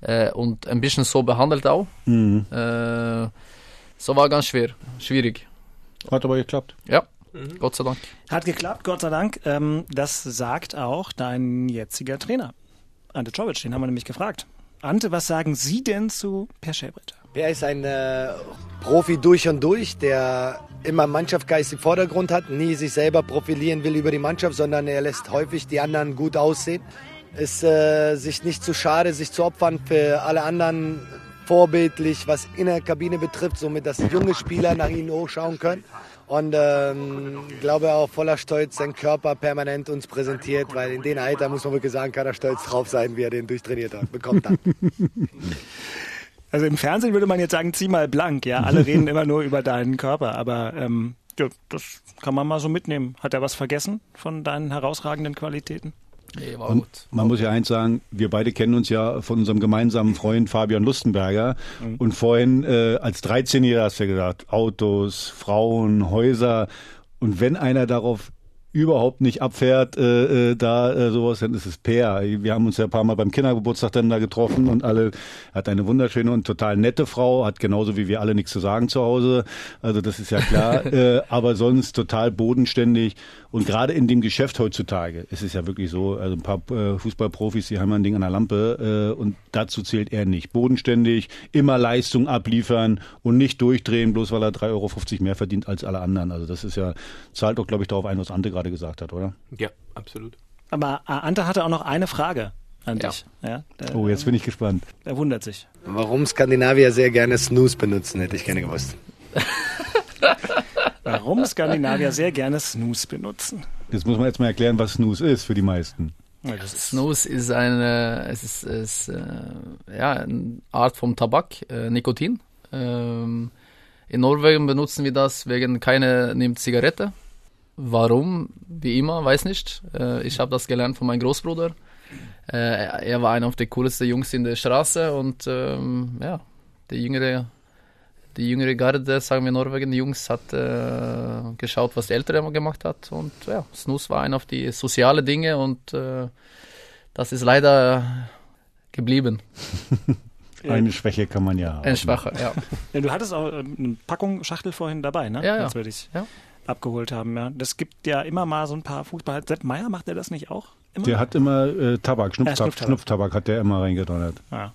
äh, und ein bisschen so behandelt auch. Mhm. Äh, so war ganz schwer, schwierig. Hat aber geklappt. Ja, Gott sei Dank. Hat geklappt, Gott sei Dank. Ähm, das sagt auch dein jetziger Trainer, Ante Czovic, den haben wir nämlich gefragt. Ante, was sagen Sie denn zu Per Schellbritter? Er ist ein äh, Profi durch und durch, der immer Mannschaftsgeist im Vordergrund hat, nie sich selber profilieren will über die Mannschaft, sondern er lässt häufig die anderen gut aussehen. Ist äh, sich nicht zu schade, sich zu opfern für alle anderen vorbildlich, was in der Kabine betrifft, somit dass junge Spieler nach ihnen hochschauen können. Und ähm, glaube auch voller Stolz seinen Körper permanent uns präsentiert, weil in dem Alter muss man wirklich sagen, kann er stolz drauf sein, wie er den durchtrainiert hat, bekommt hat. [laughs] Also im Fernsehen würde man jetzt sagen, zieh mal blank, ja. Alle reden immer nur über deinen Körper, aber ähm, ja, das kann man mal so mitnehmen. Hat er was vergessen von deinen herausragenden Qualitäten? Nee, war Und gut. man muss ja eins sagen, wir beide kennen uns ja von unserem gemeinsamen Freund Fabian Lustenberger. Und vorhin äh, als 13-Jähriger hast du ja gesagt, Autos, Frauen, Häuser. Und wenn einer darauf überhaupt nicht abfährt, äh, äh, da äh, sowas, dann ist es Per. Wir haben uns ja ein paar Mal beim Kindergeburtstag dann da getroffen und alle hat eine wunderschöne und total nette Frau, hat genauso wie wir alle nichts zu sagen zu Hause. Also das ist ja klar. [laughs] äh, aber sonst total bodenständig. Und gerade in dem Geschäft heutzutage ist es ja wirklich so, also ein paar äh, Fußballprofis, die haben ein Ding an der Lampe äh, und dazu zählt er nicht. Bodenständig, immer Leistung abliefern und nicht durchdrehen, bloß weil er 3,50 Euro mehr verdient als alle anderen. Also das ist ja, zahlt doch, glaube ich, darauf ein, was Ante gerade gesagt hat, oder? Ja, absolut. Aber äh, Ante hatte auch noch eine Frage an Ja. dich. Ja, der, Oh, jetzt bin ich gespannt. Er wundert sich. Warum Skandinavier sehr gerne Snooze benutzen, hätte ich gerne gewusst. [laughs] Warum Skandinavier sehr gerne Snooze benutzen? Jetzt muss man jetzt mal erklären, was Snooze ist für die meisten. Snooze ist eine, es ist, es, äh, ja, eine Art vom Tabak, äh, Nikotin. Ähm, in Norwegen benutzen wir das wegen keine nimmt Zigarette. Warum? Wie immer, weiß nicht. Äh, ich habe das gelernt von meinem Großbruder. Äh, er er war einer der coolsten Jungs in der Straße und ähm, ja, der jüngere, die jüngere Garde, sagen wir Norwegen, die Jungs hat äh, geschaut, was der Ältere immer gemacht hat und ja, Snus war einer auf die soziale Dinge und äh, das ist leider geblieben. [laughs] Eine Schwäche kann man ja haben. Eine Schwache, ja. Ja, du hattest auch ähm, eine Packung Schachtel vorhin dabei, ne? Ja, ja. Als wir dich Ja. abgeholt haben, ja. Das gibt ja immer mal so ein paar Fußballer. Sepp Meier macht er das nicht auch? Immer? Der hat immer äh, Tabak, Schnupftabak, Schnupftabak. Schnupftabak hat der immer reingedonnert. Ja.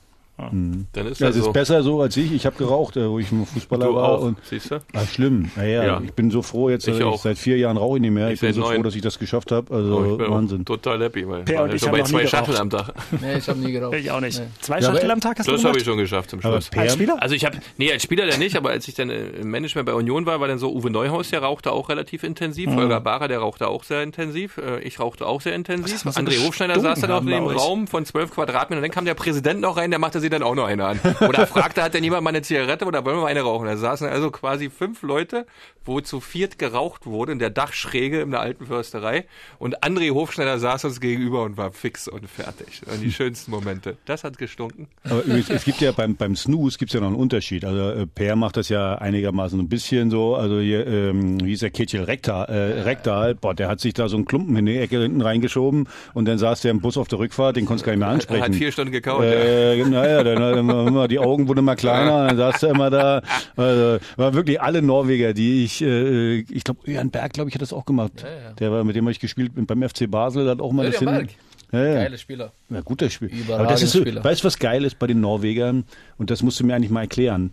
Mhm. Dann ist ja, das so. ist besser so als ich. Ich habe geraucht, äh, wo ich ein Fußballer Du war. auch, Und, siehst du? Ah, schlimm. Naja, Ja. ich bin so froh jetzt. Ich äh, auch. seit vier Jahren rauche ich nicht mehr. Ich, Ich bin so froh, neun. dass ich das geschafft habe. Oh, Also ich bin Wahnsinn. Total happy, weil Per und ich nie zwei. Schachteln am Tag. [laughs] Nee, ich habe nie geraucht. Ich auch nicht. Nee. Zwei Ja, Schachtel aber- am Tag hast du Das habe ich schon geschafft zum Schluss. Als Spieler? Also ich habe, nee, als Spieler der nicht, aber als ich dann äh, im Management bei Union war, war dann so Uwe Neuhaus, der rauchte auch relativ intensiv, Holger Barer, der rauchte auch sehr intensiv, ich rauchte auch sehr intensiv, André Hofschneider saß dann auch in dem. Raum von 12 Quadratmetern und dann kam der Präsident noch rein, der machte sie dann auch noch eine an. Oder fragte, hat denn jemand mal eine Zigarette oder wollen wir mal eine rauchen? Da saßen also quasi fünf Leute, wo zu viert geraucht wurde in der Dachschräge in der alten Försterei und André Hofschneider saß uns gegenüber und war fix und fertig. Und die schönsten Momente. Das hat gestunken. Aber übrigens, es gibt ja beim, beim Snooze gibt's ja noch einen Unterschied. Also äh, Per macht das ja einigermaßen ein bisschen so. Also hier, ähm, wie ist der Kitchel Rektal, äh, Rektal, boah, der hat sich da so einen Klumpen in die Ecke hinten reingeschoben und dann saß der im Bus auf der Rückfahrt, den konntest du gar nicht mehr ansprechen. Er hat vier Stunden gekaut. ja. Äh, naja, dann immer, die Augen wurden immer kleiner, dann saß er immer da. Also, waren wirklich alle Norweger, die ich, äh, ich glaube, Jan Berg, glaube ich, hat das auch gemacht. ja. Der war, mit dem habe ich gespielt beim FC Basel, hat auch mal das hin. Berg. Ja, ja. Geile Spieler. Ja, guter Spiel. Aber das ist so, Spieler. weißt du, was geil ist bei den Norwegern? Und das musst du mir eigentlich mal erklären.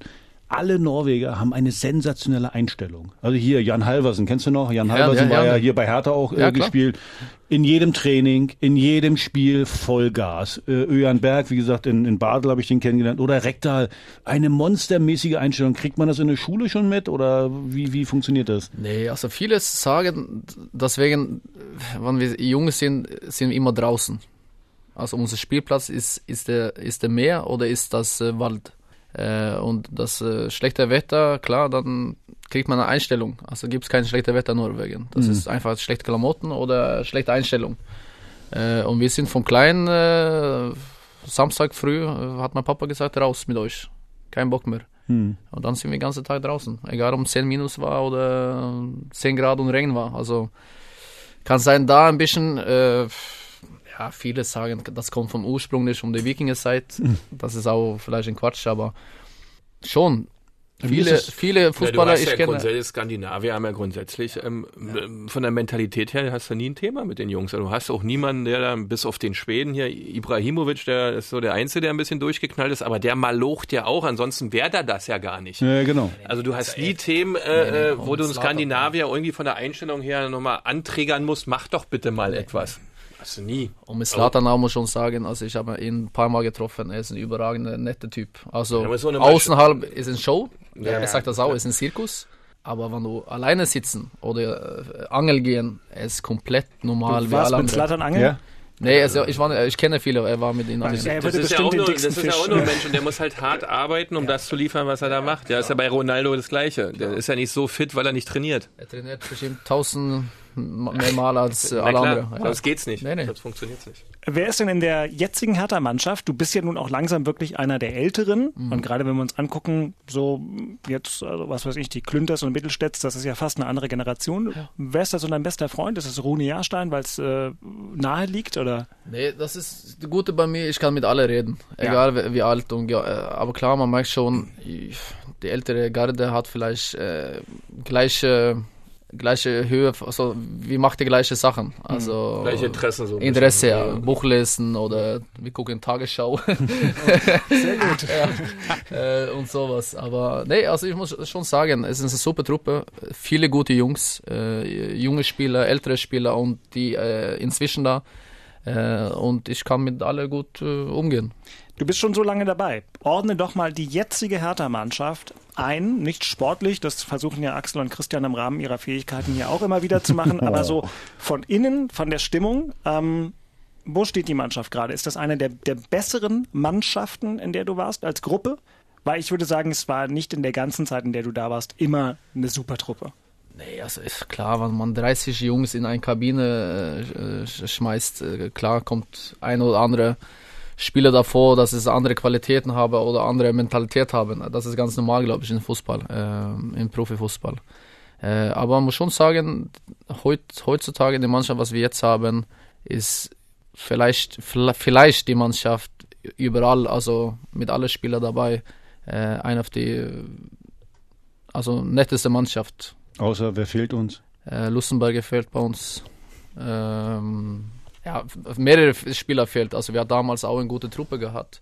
Alle Norweger haben eine sensationelle Einstellung. Also hier, Jan Halversen, kennst du noch? Jan Ja, Halversen ja, war ja. ja hier bei Hertha auch äh, Ja, gespielt. In jedem Training, in jedem Spiel Vollgas. Äh, Öjan Berg, wie gesagt, in, in Basel habe ich den kennengelernt. Oder Rektal. Eine monstermäßige Einstellung. Kriegt man das in der Schule schon mit? Oder wie, wie funktioniert das? Nee, also viele sagen, deswegen, wenn wir jung sind, sind wir immer draußen. Also unser Spielplatz ist, ist, der, ist der Meer oder ist das äh, Wald. Äh, und das äh, schlechte Wetter, klar, dann kriegt man eine Einstellung. Also gibt es kein schlechtes Wetter in Norwegen. Das ist einfach schlechte Klamotten oder schlechte Einstellung. Äh, und wir sind von klein, äh, Samstag früh, äh, hat mein Papa gesagt, raus mit euch. Kein Bock mehr. Hm. Und dann sind wir den ganzen Tag draußen. Egal ob 10 minus war oder 10 Grad und Regen war. Also kann sein, da ein bisschen, äh, ja, viele sagen, das kommt vom Ursprung nicht, um die Wikingerzeit. Das ist auch vielleicht ein Quatsch, aber schon. Viele, viele Ja, du Fußballer, hast ich ja kenne. grundsätzlich Skandinavier haben ja grundsätzlich ähm, von der Mentalität her hast du nie ein Thema mit den Jungs. Also du hast auch niemanden, der dann bis auf den Schweden hier, Ibrahimovic, der ist so der Einzige, der ein bisschen durchgeknallt ist, aber der malocht ja auch, ansonsten wäre der das ja gar nicht. Ja, genau. Also du hast nie Themen, äh, äh, wo du einen. Skandinavier irgendwie von der Einstellung her nochmal anträgern musst, mach doch bitte mal etwas. Du nie. Und mit Slatan auch muss ich schon sagen, also ich habe ihn ein paar Mal getroffen, er ist ein überragender, netter Typ. Also Ja, so eine außenhalb ist ein Show, Ja, er ja, sagt das auch, ist ein Zirkus. Aber wenn du alleine sitzen oder äh, Angel gehen, er ist komplett normal Du wie warst alle mit anderen. Zlatan Angeln? Ja. Nee, also ich, war, ich kenne viele, er war mit ihnen. Ja, er Das ist, ja auch den nur, das ist ja auch nur ein Mensch und der muss halt hart arbeiten, um das zu liefern, was er da macht. Ja, ist ja bei Ronaldo das Gleiche. Der ist ja nicht so fit, weil er nicht trainiert. Er trainiert bestimmt 1000 mehr Mal als äh, alle anderen. Ja. sonst geht's nicht. Nee, nee. Sonst funktioniert's nicht. Wer ist denn in der jetzigen Hertha-Mannschaft? Du bist ja nun auch langsam wirklich einer der Älteren. Mhm. Und gerade wenn wir uns angucken, so jetzt, also was weiß ich, die Klünters und Mittelstädts, das ist ja fast eine andere Generation. Wer ist da so dein bester Freund? Ist es Rune Jahrstein, weil es äh, nahe liegt? Oder? Nee, das ist das Gute bei mir, ich kann mit allen reden. Ja. Egal wie, wie alt und ja, äh, aber klar, man merkt schon, die ältere Garde hat vielleicht äh, gleiche gleiche Höhe, also wir machen die gleiche Sachen. Also Gleiche Interessen so Interesse. Ja. Buch lesen oder wir gucken Tagesschau. [laughs] [laughs] Sehr gut. ja, äh, und sowas. Aber nee, also ich muss schon sagen, es ist eine super Truppe. Viele gute Jungs, äh, junge Spieler, ältere Spieler und die äh, inzwischen da. Äh, und ich kann mit alle gut äh, umgehen. Du bist schon so lange dabei. Ordne doch mal die jetzige Hertha-Mannschaft ein, nicht sportlich, das versuchen ja Axel und Christian im Rahmen ihrer Fähigkeiten hier auch immer wieder zu machen, aber so [laughs] von innen, von der Stimmung, ähm, wo steht die Mannschaft gerade? Ist das eine der, der besseren Mannschaften, in der du warst, als Gruppe? Weil ich würde sagen, es war nicht in der ganzen Zeit, in der du da warst, immer eine super Truppe. Nee, also ist klar, wenn man 30 Jungs in eine Kabine äh, sch- schmeißt, äh, klar kommt ein oder andere Spieler davor, dass es andere Qualitäten haben oder andere Mentalität haben. Das ist ganz normal, glaube ich, im Fußball, äh, im Profifußball. Äh, aber man muss schon sagen, heut, heutzutage die Mannschaft, was wir jetzt haben, ist vielleicht, vielleicht die Mannschaft überall, also mit allen Spielern dabei, äh, eine auf die, also netteste Mannschaft Außer, wer fehlt uns? äh, Lustenberger fehlt bei uns. Ähm, ja, mehrere Spieler fehlt. Also wir hatten damals auch eine gute Truppe gehabt.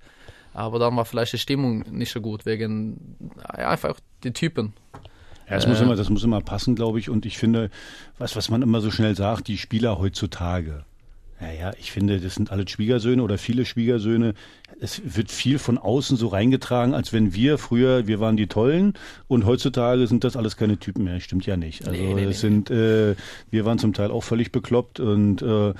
Aber dann war vielleicht die Stimmung nicht so gut, wegen ja, einfach die Typen. Ja, das, Äh, muss immer, das muss immer passen, glaube ich. Und ich finde, was, was man immer so schnell sagt, die Spieler heutzutage. Naja, ich finde, das sind alle Schwiegersöhne oder viele Schwiegersöhne. Es wird viel von außen so reingetragen, als wenn wir früher, wir waren die Tollen und heutzutage sind das alles keine Typen mehr. Stimmt ja nicht. Also Nee, nee, es nee. sind, äh, wir waren zum Teil auch völlig bekloppt und äh, [laughs]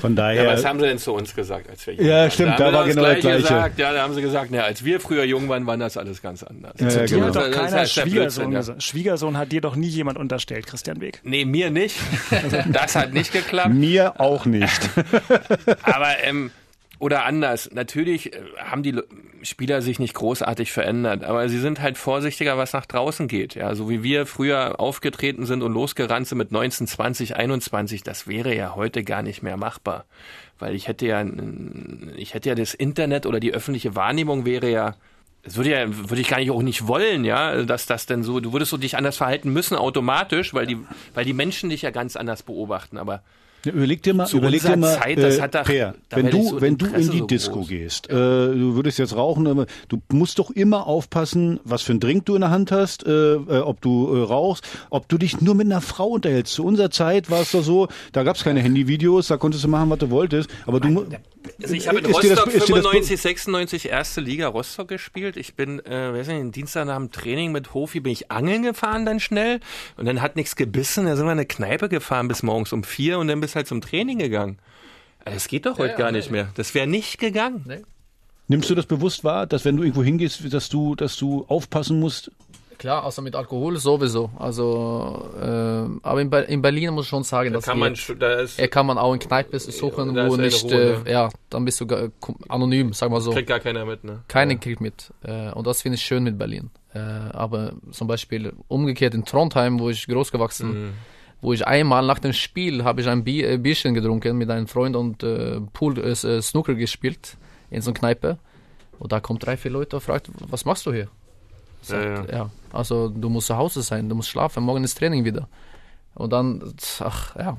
von Ja, daher. was haben sie denn zu uns gesagt, als wir jung Ja, waren? stimmt, da sie war genau das Gleiche. Gesagt. Ja, da haben sie gesagt, ja, als wir früher jung waren, war das alles ganz anders. Ja, ja, Dir genau. hat doch keiner ja Schwiegersohn ja. gesagt. Schwiegersohn hat dir doch nie jemand unterstellt, Christian Weg. Nee, mir nicht. [laughs] Das hat nicht geklappt. Mir auch nicht. [laughs] Aber, ähm, oder anders, natürlich äh, haben die Spieler sich nicht großartig verändert, aber sie sind halt vorsichtiger, was nach draußen geht. Ja, so wie wir früher aufgetreten sind und losgerannt sind mit 19, 20, 21, das wäre ja heute gar nicht mehr machbar. Weil ich hätte ja, ich hätte ja das Internet oder die öffentliche Wahrnehmung wäre ja, das würde ja, würde ich gar nicht auch nicht wollen, ja, dass das denn so, du würdest so dich anders verhalten müssen automatisch, weil die, weil die Menschen dich ja ganz anders beobachten, aber Überleg dir mal, Zu überleg dir mal, Zeit, das äh, hat doch- Per, da wenn du, so wenn du in die so Disco groß. gehst, äh, du würdest jetzt rauchen, aber du musst doch immer aufpassen, was für ein Drink du in der Hand hast, äh, äh, ob du äh, rauchst, ob du dich nur mit einer Frau unterhältst. Zu unserer Zeit war es doch so, da gab es keine Handyvideos, da konntest du machen, was du wolltest, aber du mu- Also ich habe in Rostock das- 95, 96 erste Liga Rostock gespielt. Ich bin, äh, weiß nicht, Dienstag nach dem Training mit Hofi bin ich angeln gefahren dann schnell und dann hat nichts gebissen. Da sind wir in eine Kneipe gefahren bis morgens um vier und dann bist halt zum Training gegangen. Äh, Das geht doch heute ja, gar nee. nicht mehr. Das wäre nicht gegangen. nimmst du das bewusst wahr, dass wenn du irgendwo hingehst, dass du, dass du aufpassen musst? Klar, also mit Alkohol sowieso. Also, äh, aber in, Ber in Berlin muss ich schon sagen, Da dass kann man, da ist, er kann man auch in Kneipe suchen, wo nicht, Ruhe, äh, ja, dann bist du ga- kom- anonym, sag mal so. kriegt gar keiner mit, ne? Keiner kriegt mit. Äh, und das finde ich schön mit Berlin. Äh, aber zum Beispiel umgekehrt in Trondheim, wo ich groß gewachsen Mhm. wo ich einmal nach dem Spiel habe ich ein Bi äh, Bierchen getrunken mit einem Freund und äh, Pool äh, Snooker gespielt in so einer Kneipe. Und da kommt drei, vier Leute und fragt, was machst du hier? Sagt, Ja, ja. Also du musst zu Hause sein, du musst schlafen, morgen ist Training wieder. Und dann, ach ja,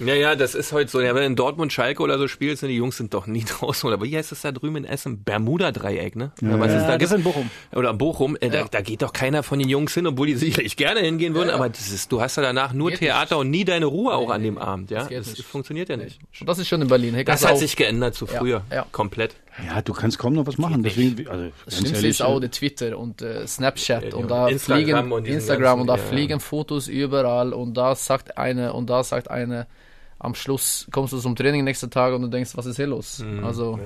Ja, ja, das ist heute so. Ja, wenn du in Dortmund Schalke oder so spielst, sind die Jungs sind doch nie [laughs] draußen. Oder wie heißt das da drüben in Essen? Bermuda-Dreieck, ne? Oder was Ja, es da das gibt? ist in Bochum. Oder Bochum, äh, da, da geht doch keiner von den Jungs hin, obwohl die [laughs] sicherlich gerne hingehen würden, aber das ist, du hast ja danach nur Geht Theater und nie deine Ruhe auch an dem Abend, ja? das Das, nicht. funktioniert ja nicht. und das ist schon in Berlin. Hey, Das hat auch- sich geändert zu Ja, früher. ja. Komplett. Ja, du kannst kaum noch was machen. Deswegen, also, Das Schlimmste ehrlich, ist auch der Twitter und äh, Snapchat Ja, und da Instagram fliegen und Instagram und da ganzen- ja, fliegen Fotos überall und da sagt eine und da sagt eine am Schluss kommst du zum Training nächsten Tag und du denkst, was ist hier los? Mhm. Also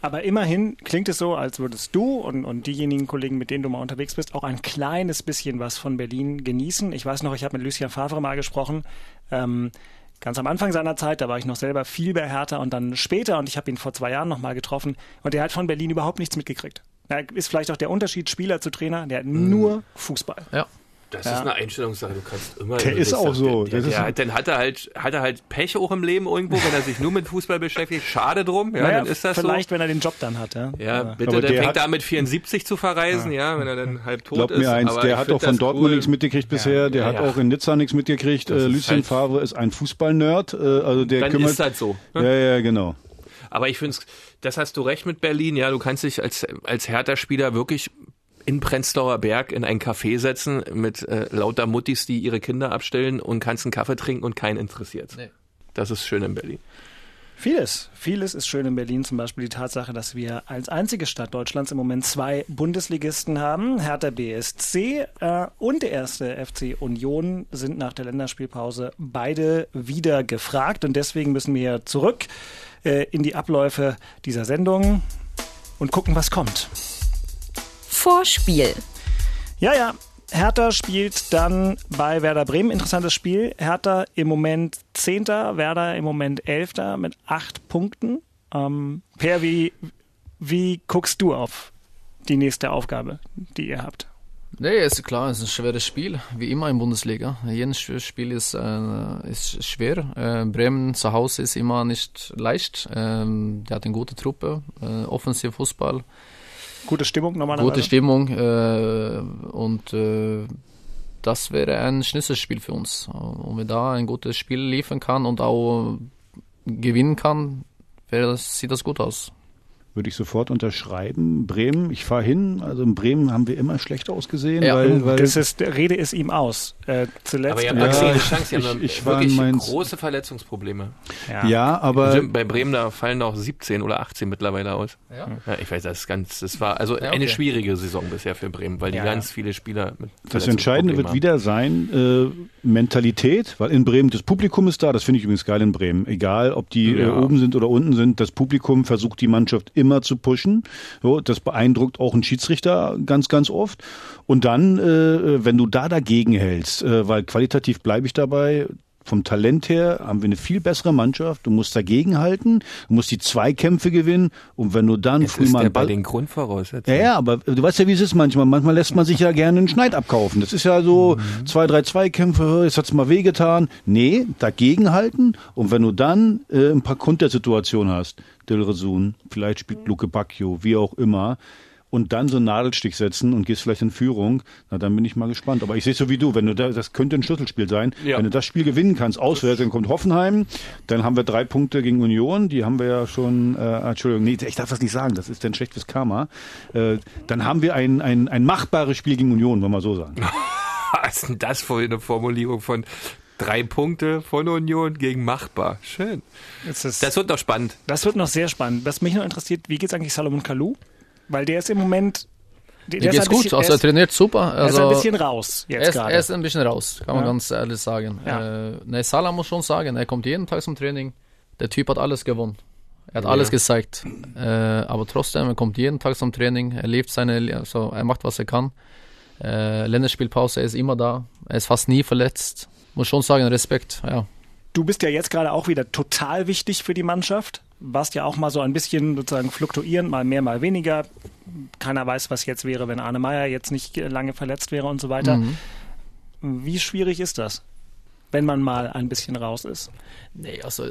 Aber immerhin klingt es so, als würdest du und, und diejenigen Kollegen, mit denen du mal unterwegs bist, auch ein kleines bisschen was von Berlin genießen. Ich weiß noch, ich habe mit Lucien Favre mal gesprochen. Ähm, ganz am Anfang seiner Zeit, da war ich noch selber viel bei Hertha und dann später, und ich habe ihn vor zwei Jahren nochmal getroffen, und der hat von Berlin überhaupt nichts mitgekriegt. Da ist vielleicht auch der Unterschied Spieler zu Trainer, der hat nur Fußball. Ja. Das Ja. ist eine Einstellungssache, du kannst immer. Der ist auch ja- so. Der, der, der dann hat er halt, hat er halt Pech auch im Leben irgendwo, wenn er sich nur mit Fußball beschäftigt. Schade drum, ja, Naja, dann ist das vielleicht, so. wenn er den Job dann hat. Ja, Ja, bitte, Aber der fängt hat- an mit 74 zu verreisen, ja, wenn er dann halb tot Glaub ist. mir eins, Aber der hat doch von Dortmund cool. nichts mitgekriegt bisher, der Ja, hat ja. auch in Nizza nichts mitgekriegt. Äh, Lucien halt- Favre ist ein Fußballnerd, äh, also der Dann kümmert. ist das so. ne? Ja, ja, genau. Aber ich finde, das hast du recht mit Berlin. Ja, du kannst dich als, als Hertha-Spieler wirklich in Prenzlauer Berg in ein Café setzen mit äh, lauter Muttis, die ihre Kinder abstellen und kannst einen Kaffee trinken und keinen interessiert. Nee. Das ist schön in Berlin. Vieles. Vieles ist schön in Berlin. Zum Beispiel die Tatsache, dass wir als einzige Stadt Deutschlands im Moment zwei Bundesligisten haben. Hertha BSC äh, und der erste FC Union sind nach der Länderspielpause beide wieder gefragt. Und deswegen müssen wir zurück äh, in die Abläufe dieser Sendung und gucken, was kommt. Vorspiel. Ja, ja. Hertha spielt dann bei Werder Bremen. Interessantes Spiel. Hertha im Moment Zehnter, Werder im Moment Elfter mit acht Punkten. Ähm, per, wie, wie guckst du auf die nächste Aufgabe, die ihr habt? Nee, ist klar, es ist ein schweres Spiel, wie immer in Bundesliga. Jedes Spiel ist, äh, ist schwer. Äh, Bremen zu Hause ist immer nicht leicht. Ähm, der hat eine gute Truppe, äh, offensiv Fußball, Gute Stimmung normalerweise? gute Stimmung äh, und äh, das wäre ein Schlüsselspiel für uns. Und wenn da ein gutes Spiel liefern kann und auch gewinnen kann, wäre das, sieht das gut aus. Würde ich sofort unterschreiben. Bremen, ich fahre hin. Also in Bremen haben wir immer schlecht ausgesehen, Ja, weil, weil das ist, Rede ist ihm aus. Äh, zuletzt. Aber ihr habt Ja, ja, keine [laughs] Chance, ihr ich- habt ich in wirklich große Verletzungsprobleme. ja, aber Stimmt, bei Bremen da fallen noch 17 oder 18 mittlerweile aus. Ja. Ja, ich weiß, das ist ganz, das war also Ja, eine okay. schwierige Saison bisher für Bremen, weil die Ja, ganz ja. viele Spieler mit Das Entscheidende wird wieder sein, äh, Mentalität, weil in Bremen, das Publikum ist da, das finde ich übrigens geil in Bremen. Egal, ob die äh, Ja. oben sind oder unten sind, das Publikum versucht die Mannschaft immer zu pushen. So, das beeindruckt auch einen Schiedsrichter ganz, ganz oft. Und dann, äh, wenn du da dagegen hältst, äh, weil qualitativ bleibe ich dabei, vom Talent her haben wir eine viel bessere Mannschaft. Du musst dagegenhalten, du musst die Zweikämpfe gewinnen und wenn du dann Jetzt früh ist mal der einen bei Ball den Grundvoraussetzungen. ja, ja, aber du weißt ja, wie es ist manchmal. Manchmal lässt man sich ja gerne einen Schneid abkaufen. Das ist ja so zwei, drei Zweikämpfe, jetzt hat's mal wehgetan. Nee, dagegenhalten. Und wenn du dann äh, ein paar Kontersituationen hast, Dilresun, vielleicht spielt Luke Bacchio, wie auch immer, und dann so einen Nadelstich setzen und gehst vielleicht in Führung, na dann bin ich mal gespannt. Aber ich sehe so wie du, wenn du da, das könnte ein Schlüsselspiel sein. Ja. Wenn du das Spiel gewinnen kannst, auswärts, dann kommt Hoffenheim, dann haben wir drei Punkte gegen Union, die haben wir ja schon, äh, Entschuldigung, nee, ich darf das nicht sagen, das ist dann schlecht fürs Karma. Äh, dann haben wir ein, ein, ein machbares Spiel gegen Union, wollen wir so sagen. [laughs] Was ist denn das für eine Formulierung von drei Punkte von Union gegen machbar? Schön. Es ist- Das wird doch spannend. Das wird noch sehr spannend. Was mich noch interessiert, wie geht's eigentlich Salomon Kalou? Weil der ist im Moment. Der, Mir ist geht's gut, bisschen- also er er ist, trainiert super. er ist Also ein bisschen raus er jetzt ist, gerade. er ist ein bisschen raus, kann man Ja. ganz ehrlich sagen. Ja. Äh, ne, Salah muss schon sagen, er kommt jeden Tag zum Training. Der Typ hat alles gewonnen. Er hat Ja. alles gezeigt. Äh, aber trotzdem, er kommt jeden Tag zum Training. Er lebt seine, also er macht, was er kann. Äh, Länderspielpause, er ist immer da. Er ist fast nie verletzt. Muss schon sagen, Respekt, ja. Du bist ja jetzt gerade auch wieder total wichtig für die Mannschaft. Warst ja auch mal so ein bisschen sozusagen fluktuierend, mal mehr, mal weniger. Keiner weiß, was jetzt wäre, wenn Arne Meyer jetzt nicht lange verletzt wäre und so weiter. Mhm. Wie schwierig ist das, wenn man mal ein bisschen raus ist? Nee, also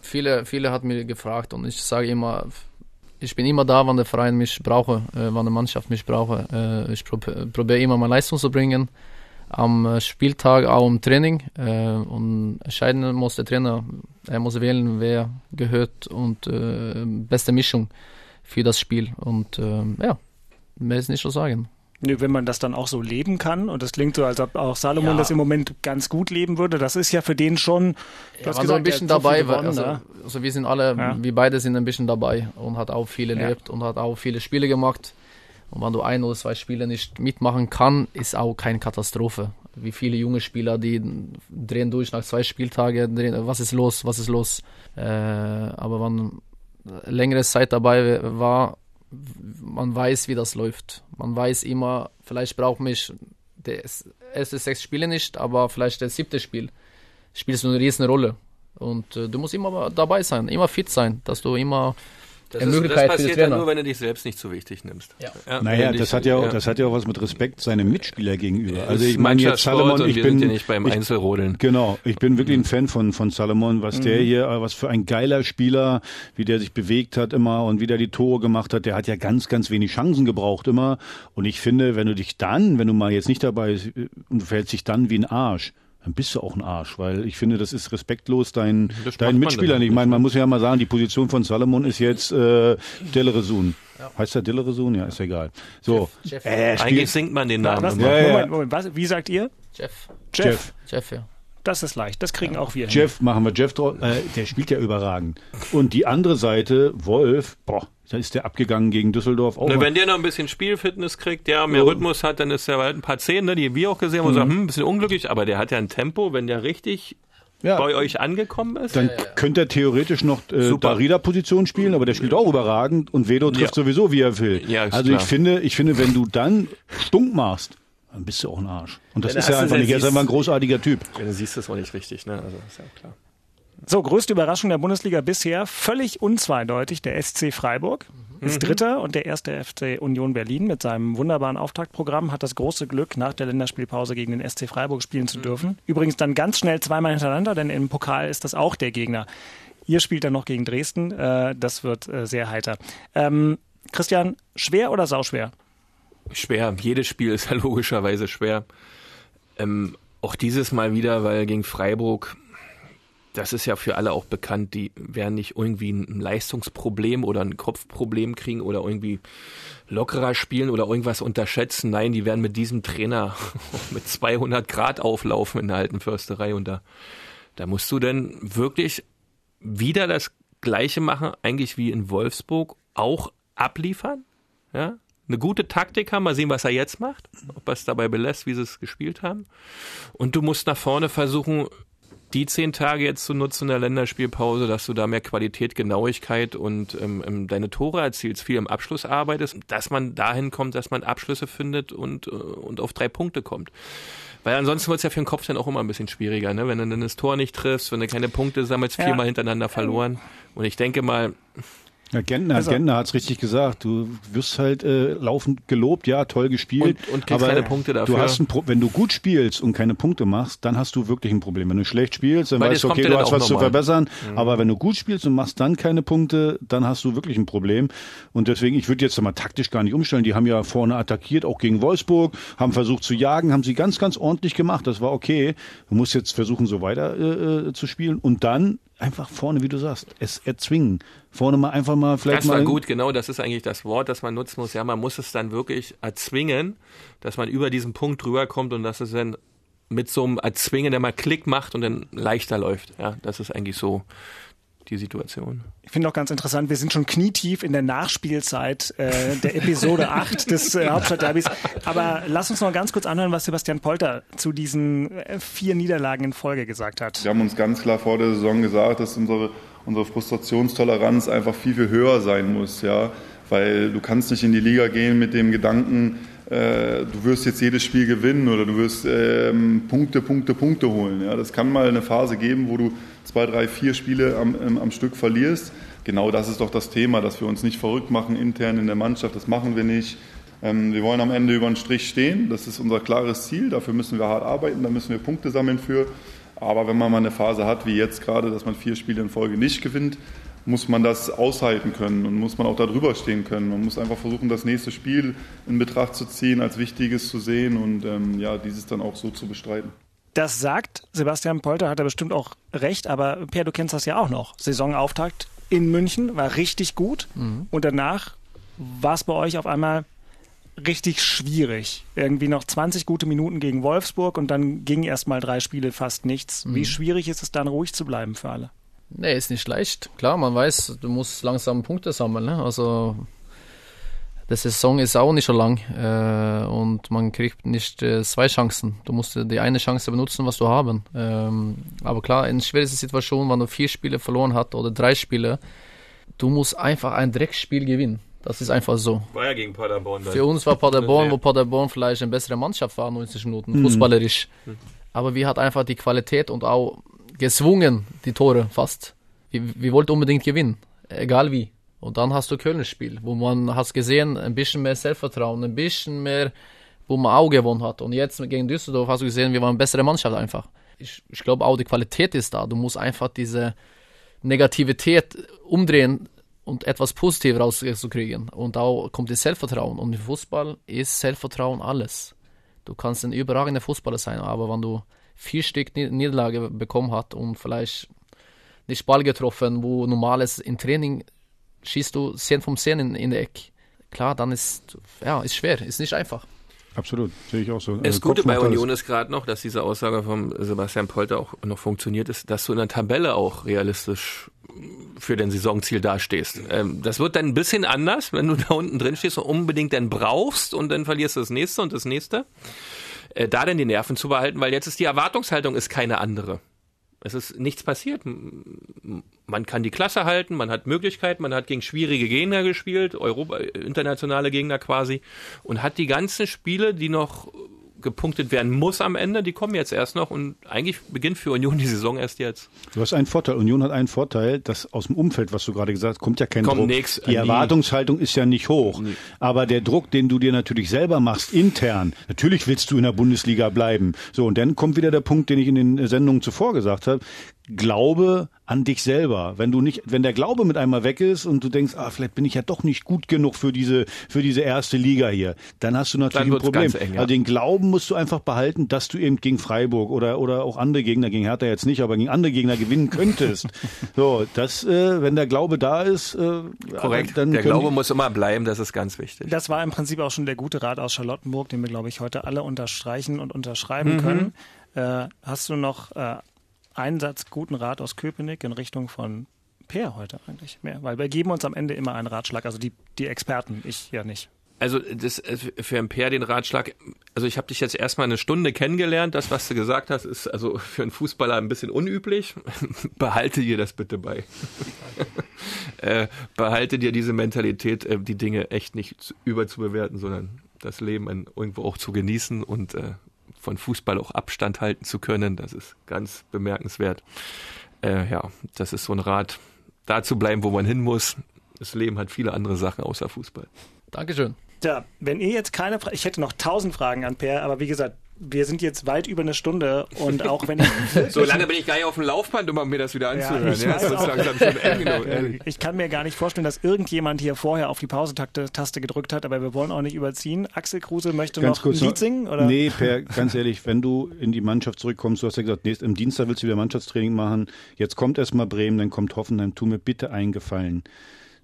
viele, viele hat mir gefragt und ich sage immer, ich bin immer da, wann der Verein mich brauche, äh, wann die Mannschaft mich brauche. Äh, ich prob probiere immer meine Leistung zu bringen. Am äh, Spieltag auch im Training äh, und entscheiden muss der Trainer, er muss wählen, wer gehört und äh, beste Mischung für das Spiel und äh, ja, mehr ist nicht zu sagen. Nö, Wenn man das dann auch so leben kann, und das klingt so, als ob auch Salomon Ja. das im Moment ganz gut leben würde, das ist ja für den schon, du hast war so ein bisschen dabei, gewonnen, also, ne? also wir sind alle, Ja. wir beide sind ein bisschen dabei und hat auch viel Ja. erlebt und hat auch viele Spiele gemacht. Und wenn du ein oder zwei Spiele nicht mitmachen kann, ist auch keine Katastrophe. Wie viele junge Spieler, die drehen durch nach zwei Spieltagen, drehen, was ist los, was ist los. Äh, aber wenn längere Zeit dabei war, man weiß, wie das läuft. Man weiß immer, vielleicht braucht mich das erste sechs Spiele nicht, aber vielleicht das siebte Spiel spielst du eine riesen Rolle. Und äh, du musst immer dabei sein, immer fit sein, dass du immer das, ist, das passiert ja nur, wenn du dich selbst nicht so wichtig nimmst. Ja. Ja, naja, das hat ja, auch, ja. das hat ja auch was mit Respekt seinem Mitspieler gegenüber. Also ich meine jetzt Salomon, ich bin nicht beim ich, Einzelrodeln. Genau, ich bin wirklich ein Fan von von Salomon, was mhm. der hier, was für ein geiler Spieler, wie der sich bewegt hat immer und wie der die Tore gemacht hat. Der hat ja ganz, ganz wenig Chancen gebraucht immer. Und ich finde, wenn du dich dann, wenn du mal jetzt nicht dabei bist und du fällst dich dann wie ein Arsch, dann bist du auch ein Arsch, weil ich finde, das ist respektlos dein, dein Mitspieler. Ich meine, man muss ja mal sagen, die Position von Salomon ist jetzt äh, Dilleresun. Ja. Heißt der Dilleresun? Ja, ist egal. So, Jeff. Äh, Eigentlich singt man den Namen. Was, ja, ja. Moment, Moment, was, wie sagt ihr? Jeff. Jeff. Jeff, Jeff ja. Das ist leicht, das kriegen auch wir Jeff, hin. machen wir Jeff drauf. Äh, der spielt ja überragend. Und die andere Seite, Wolf, boah, da ist der abgegangen gegen Düsseldorf auch. Na, wenn der noch ein bisschen Spielfitness kriegt, ja, mehr ja. Rhythmus hat, dann ist er halt ein paar Zehn, ne, die wir auch gesehen haben und mhm. sagen, hm, ein bisschen unglücklich, aber der hat ja ein Tempo, wenn der richtig ja. bei euch angekommen ist. Dann ja, könnte er theoretisch noch äh, Darida-Position spielen, aber der spielt auch überragend und Vedo trifft sowieso, wie er will. also klar. ich finde, ich finde, wenn du dann stunk machst, dann bist du auch ein Arsch. Und das ist ja einfach nicht, er ist einfach ein großartiger Typ. Ja, du siehst das auch nicht richtig, ne? Also ist ja klar. So, größte Überraschung der Bundesliga bisher, völlig unzweideutig, der SC Freiburg mhm. ist Dritter und der erste FC Union Berlin mit seinem wunderbaren Auftaktprogramm hat das große Glück, nach der Länderspielpause gegen den SC Freiburg spielen zu mhm. dürfen. Übrigens dann ganz schnell zweimal hintereinander, denn im Pokal ist das auch der Gegner. Ihr spielt dann noch gegen Dresden, äh, das wird äh, sehr heiter. Ähm, Christian, schwer oder sauschwer? Schwer. Jedes Spiel ist ja [laughs] logischerweise schwer. Ähm, auch dieses Mal wieder, weil gegen Freiburg das ist ja für alle auch bekannt, die werden nicht irgendwie ein Leistungsproblem oder ein Kopfproblem kriegen oder irgendwie lockerer spielen oder irgendwas unterschätzen. Nein, die werden mit diesem Trainer [laughs] mit 200 Grad auflaufen in der alten Försterei und da, da musst du dann wirklich wieder das Gleiche machen, eigentlich wie in Wolfsburg, auch abliefern, ja, eine gute Taktik haben, mal sehen, was er jetzt macht, ob er es dabei belässt, wie sie es gespielt haben. Und du musst nach vorne versuchen, die zehn Tage jetzt zu nutzen in der Länderspielpause, dass du da mehr Qualität, Genauigkeit und ähm, ähm, deine Tore erzielst, viel im Abschluss arbeitest, dass man dahin kommt, dass man Abschlüsse findet und, äh, und auf drei Punkte kommt. Weil ansonsten wird es ja für den Kopf dann auch immer ein bisschen schwieriger, ne? wenn du dann das Tor nicht triffst, wenn du keine Punkte sammelst, viermal hintereinander verloren. Und ich denke mal, ja, Gentner, also, Gentner hat es richtig gesagt. Du wirst halt äh, laufend gelobt, ja, toll gespielt. Und, und kriegst aber keine Punkte dafür. Du hast ein Pro wenn du gut spielst und keine Punkte machst, dann hast du wirklich ein Problem. Wenn du schlecht spielst, dann Weil weißt du, okay, du hast was zu verbessern. Mhm. Aber wenn du gut spielst und machst dann keine Punkte, dann hast du wirklich ein Problem. Und deswegen, ich würde jetzt mal taktisch gar nicht umstellen. Die haben ja vorne attackiert, auch gegen Wolfsburg, haben versucht zu jagen, haben sie ganz, ganz ordentlich gemacht. Das war okay. Du musst jetzt versuchen, so weiter äh, äh zu spielen. Und dann einfach vorne, wie du sagst, es erzwingen. Vorne mal einfach mal vielleicht das mal. Das war gut, genau, das ist eigentlich das Wort, das man nutzen muss. Ja, man muss es dann wirklich erzwingen, dass man über diesen Punkt drüber kommt und dass es dann mit so einem Erzwingen, der mal Klick macht und dann leichter läuft. Ja, das ist eigentlich so die Situation. Ich finde auch ganz interessant, wir sind schon knietief in der Nachspielzeit äh, der Episode [laughs] 8 des äh, Hauptstadtderbys. Aber lass uns noch ganz kurz anhören, was Sebastian Polter zu diesen äh, vier Niederlagen in Folge gesagt hat. Wir haben uns ganz klar vor der Saison gesagt, dass unsere, unsere Frustrationstoleranz einfach viel, viel höher sein muss. Ja? Weil du kannst nicht in die Liga gehen mit dem Gedanken, äh, du wirst jetzt jedes Spiel gewinnen oder du wirst ähm, Punkte, Punkte, Punkte holen. Ja? Das kann mal eine Phase geben, wo du zwei, drei, vier Spiele am, ähm, am Stück verlierst. Genau das ist doch das Thema, dass wir uns nicht verrückt machen intern in der Mannschaft. Das machen wir nicht. Ähm, wir wollen am Ende über den Strich stehen. Das ist unser klares Ziel. Dafür müssen wir hart arbeiten. Da müssen wir Punkte sammeln für. Aber wenn man mal eine Phase hat, wie jetzt gerade, dass man vier Spiele in Folge nicht gewinnt, muss man das aushalten können und muss man auch darüber stehen können. Man muss einfach versuchen, das nächste Spiel in Betracht zu ziehen, als wichtiges zu sehen und ähm, ja, dieses dann auch so zu bestreiten. Das sagt Sebastian Polter, hat er bestimmt auch recht, aber Per, du kennst das ja auch noch. Saisonauftakt in München war richtig gut mhm. und danach war es bei euch auf einmal richtig schwierig. Irgendwie noch 20 gute Minuten gegen Wolfsburg und dann ging erst mal drei Spiele fast nichts. Mhm. Wie schwierig ist es dann, ruhig zu bleiben für alle? Nee, ist nicht leicht. Klar, man weiß, du musst langsam Punkte sammeln. Ne? Also Die Saison ist auch nicht so lang äh, und man kriegt nicht äh, zwei Chancen. Du musst die eine Chance benutzen, was du haben. Ähm, aber klar, in schwierigen Situation, wenn du vier Spiele verloren hast oder drei Spiele, du musst einfach ein Dreckspiel gewinnen. Das ist einfach so. War ja gegen Paderborn. Dann. Für uns war Paderborn, [laughs] wo Paderborn vielleicht eine bessere Mannschaft war, 90 Minuten, Mhm. fußballerisch. Mhm. Aber wir hatten einfach die Qualität und auch gezwungen, die Tore fast. Wir, wir wollten unbedingt gewinnen, egal wie. Und dann hast du Köln Spiel, wo man hast gesehen, ein bisschen mehr Selbstvertrauen, ein bisschen mehr, wo man auch gewonnen hat. Und jetzt gegen Düsseldorf hast du gesehen, wir waren eine bessere Mannschaft einfach. Ich, ich glaube auch, die Qualität ist da. Du musst einfach diese Negativität umdrehen und etwas Positives rauszukriegen. Und auch kommt das Selbstvertrauen. Und im Fußball ist Selbstvertrauen alles. Du kannst ein überragender Fußballer sein, aber wenn du vier Stück Nied- Niederlage bekommen hast und vielleicht nicht Ball getroffen, wo normales im Training schießt du 10 vom 10 in, in der Eck. Klar, dann ist ja ist schwer, ist nicht einfach. Absolut, sehe ich auch so. Das Also Gute bei. Union ist gerade noch, dass diese Aussage von Sebastian Polter auch noch funktioniert ist, dass du in der Tabelle auch realistisch für dein Saisonziel dastehst. Ähm, das wird dann ein bisschen anders, wenn du da unten drin stehst und unbedingt dann brauchst und dann verlierst du das nächste und das nächste. Äh, da dann die Nerven zu behalten, weil jetzt ist die Erwartungshaltung ist keine andere. Es ist nichts passiert. Man kann die Klasse halten, man hat Möglichkeiten, man hat gegen schwierige Gegner gespielt, Europa, internationale Gegner quasi, und hat die ganzen Spiele, die noch gepunktet werden muss am Ende, die kommen jetzt erst noch und eigentlich beginnt für Union die Saison erst jetzt. Du hast einen Vorteil. Union hat einen Vorteil, dass aus dem Umfeld, was du gerade gesagt hast, kommt ja kein Kommt Druck. nix, die nie. Erwartungshaltung ist ja nicht hoch. Aber der Druck, den du dir natürlich selber machst, intern, natürlich willst du in der Bundesliga bleiben. So, und dann kommt wieder der Punkt, den ich in den Sendungen zuvor gesagt habe. Glaube an dich selber. Wenn du nicht, wenn der Glaube mit einmal weg ist und du denkst, ah, vielleicht bin ich ja doch nicht gut genug für diese, für diese erste Liga hier, dann hast du natürlich ein Problem. eng, ja. Also den Glauben musst du einfach behalten, dass du eben gegen Freiburg oder, oder auch andere Gegner, gegen Hertha jetzt nicht, aber gegen andere Gegner gewinnen könntest. [laughs] so, das, äh, wenn der Glaube da ist, äh, Korrekt. dann der Glaube die- muss immer bleiben, das ist ganz wichtig. Das war im Prinzip auch schon der gute Rat aus Charlottenburg, den wir, glaube ich, heute alle unterstreichen und unterschreiben Mhm. können. Äh, hast du noch äh, einen Satz guten Rat aus Köpenick in Richtung von Peer heute eigentlich mehr? Weil wir geben uns am Ende immer einen Ratschlag, also die, die Experten, ich ja nicht. Also das äh, für Ampere den Ratschlag, also ich habe dich jetzt erstmal eine Stunde kennengelernt. Das, was du gesagt hast, ist also für einen Fußballer ein bisschen unüblich. [laughs] Behalte dir das bitte bei. [laughs] äh, behalte dir diese Mentalität, äh, die Dinge echt nicht zu, überzubewerten, sondern das Leben irgendwo auch zu genießen und äh, von Fußball auch Abstand halten zu können. Das ist ganz bemerkenswert. Äh, ja, das ist so ein Rat, da zu bleiben, wo man hin muss. Das Leben hat viele andere Sachen außer Fußball. Dankeschön. Tja, wenn ihr jetzt keine Frage, ich hätte noch tausend Fragen an Per, aber wie gesagt, wir sind jetzt weit über eine Stunde und auch wenn ich [laughs] So lange bin ich gar nicht auf dem Laufband, um mir das wieder anzuhören. Ja, ich Ja, das langsam schon ehrlich. [laughs] Ich kann mir gar nicht vorstellen, dass irgendjemand hier vorher auf die Pause-Taste gedrückt hat, aber wir wollen auch nicht überziehen. Axel Kruse möchte Ganz noch kurz ein Lied singen? Oder? Nee, Per, ganz ehrlich, wenn du in die Mannschaft zurückkommst, du hast ja gesagt, nächst, im Dienstag willst du wieder Mannschaftstraining machen. Jetzt kommt erstmal Bremen, dann kommt Hoffenheim. Tu mir bitte einen Gefallen.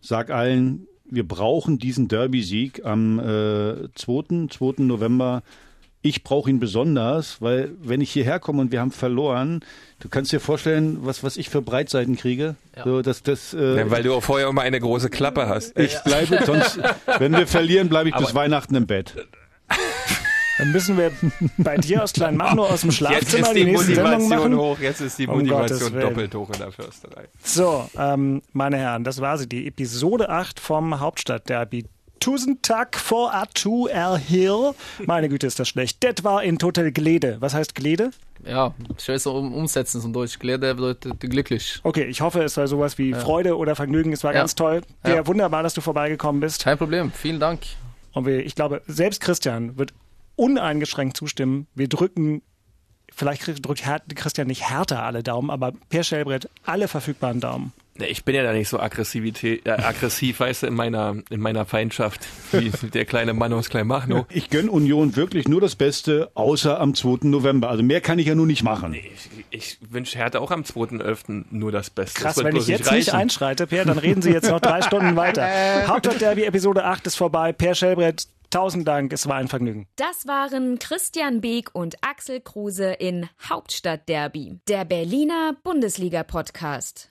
Sag allen, wir brauchen diesen Derby-Sieg am äh, 2. 2. November. Ich brauche ihn besonders, weil wenn ich hierher komme und wir haben verloren, du kannst dir vorstellen, was, was ich für Breitseiten kriege. So, dass das, äh, Ja, weil du auch vorher immer eine große Klappe hast. ich bleibe sonst, wenn wir verlieren, bleibe ich bis Aber- Weihnachten im Bett. Dann müssen wir bei dir aus Kleinmachnow aus dem Jetzt Schlafzimmer ist die die nächste Sendung Motivation machen. hoch, jetzt ist die Um Motivation Willen. doppelt hoch in der Försterei. So, ähm, meine Herren, das war sie, die Episode 8 vom Hauptstadtderby. Tausend Tag vor Atu er Hill. Meine Güte, ist das schlecht. Das war in Total Glede. Was heißt Glede? Ja, schwer so um, umsetzen zum Deutsch. Glede bedeutet glücklich. Okay, ich hoffe, es war sowas wie Ja. Freude oder Vergnügen. Es war Ja. ganz toll. Sehr Ja. wunderbar, dass du vorbeigekommen bist. Kein Problem, vielen Dank. Und wir, ich glaube, selbst Christian wird uneingeschränkt zustimmen. Wir drücken, vielleicht drückt Christian nicht härter alle Daumen, aber Per Schellbrett alle verfügbaren Daumen. Nee, ich bin ja da nicht so Aggressivität, äh, aggressiv, weißt du, in meiner, in meiner Feindschaft, wie [laughs] der kleine Mann aus Kleinmachnow. Ich gönne Union wirklich nur das Beste, außer am 2. November. Also mehr kann ich ja nur nicht machen. Ich, ich wünsche Hertha auch am 2.11. nur das Beste. Krass, Das wenn ich jetzt nicht reichen. einschreite, Per, dann reden Sie jetzt noch drei [laughs] Stunden weiter. Hauptstadt-Derby Episode 8 ist vorbei. Per Schellbrett, tausend Dank, es war ein Vergnügen. Das waren Christian Beek und Axel Kruse in Hauptstadtderby, der Berliner Bundesliga-Podcast.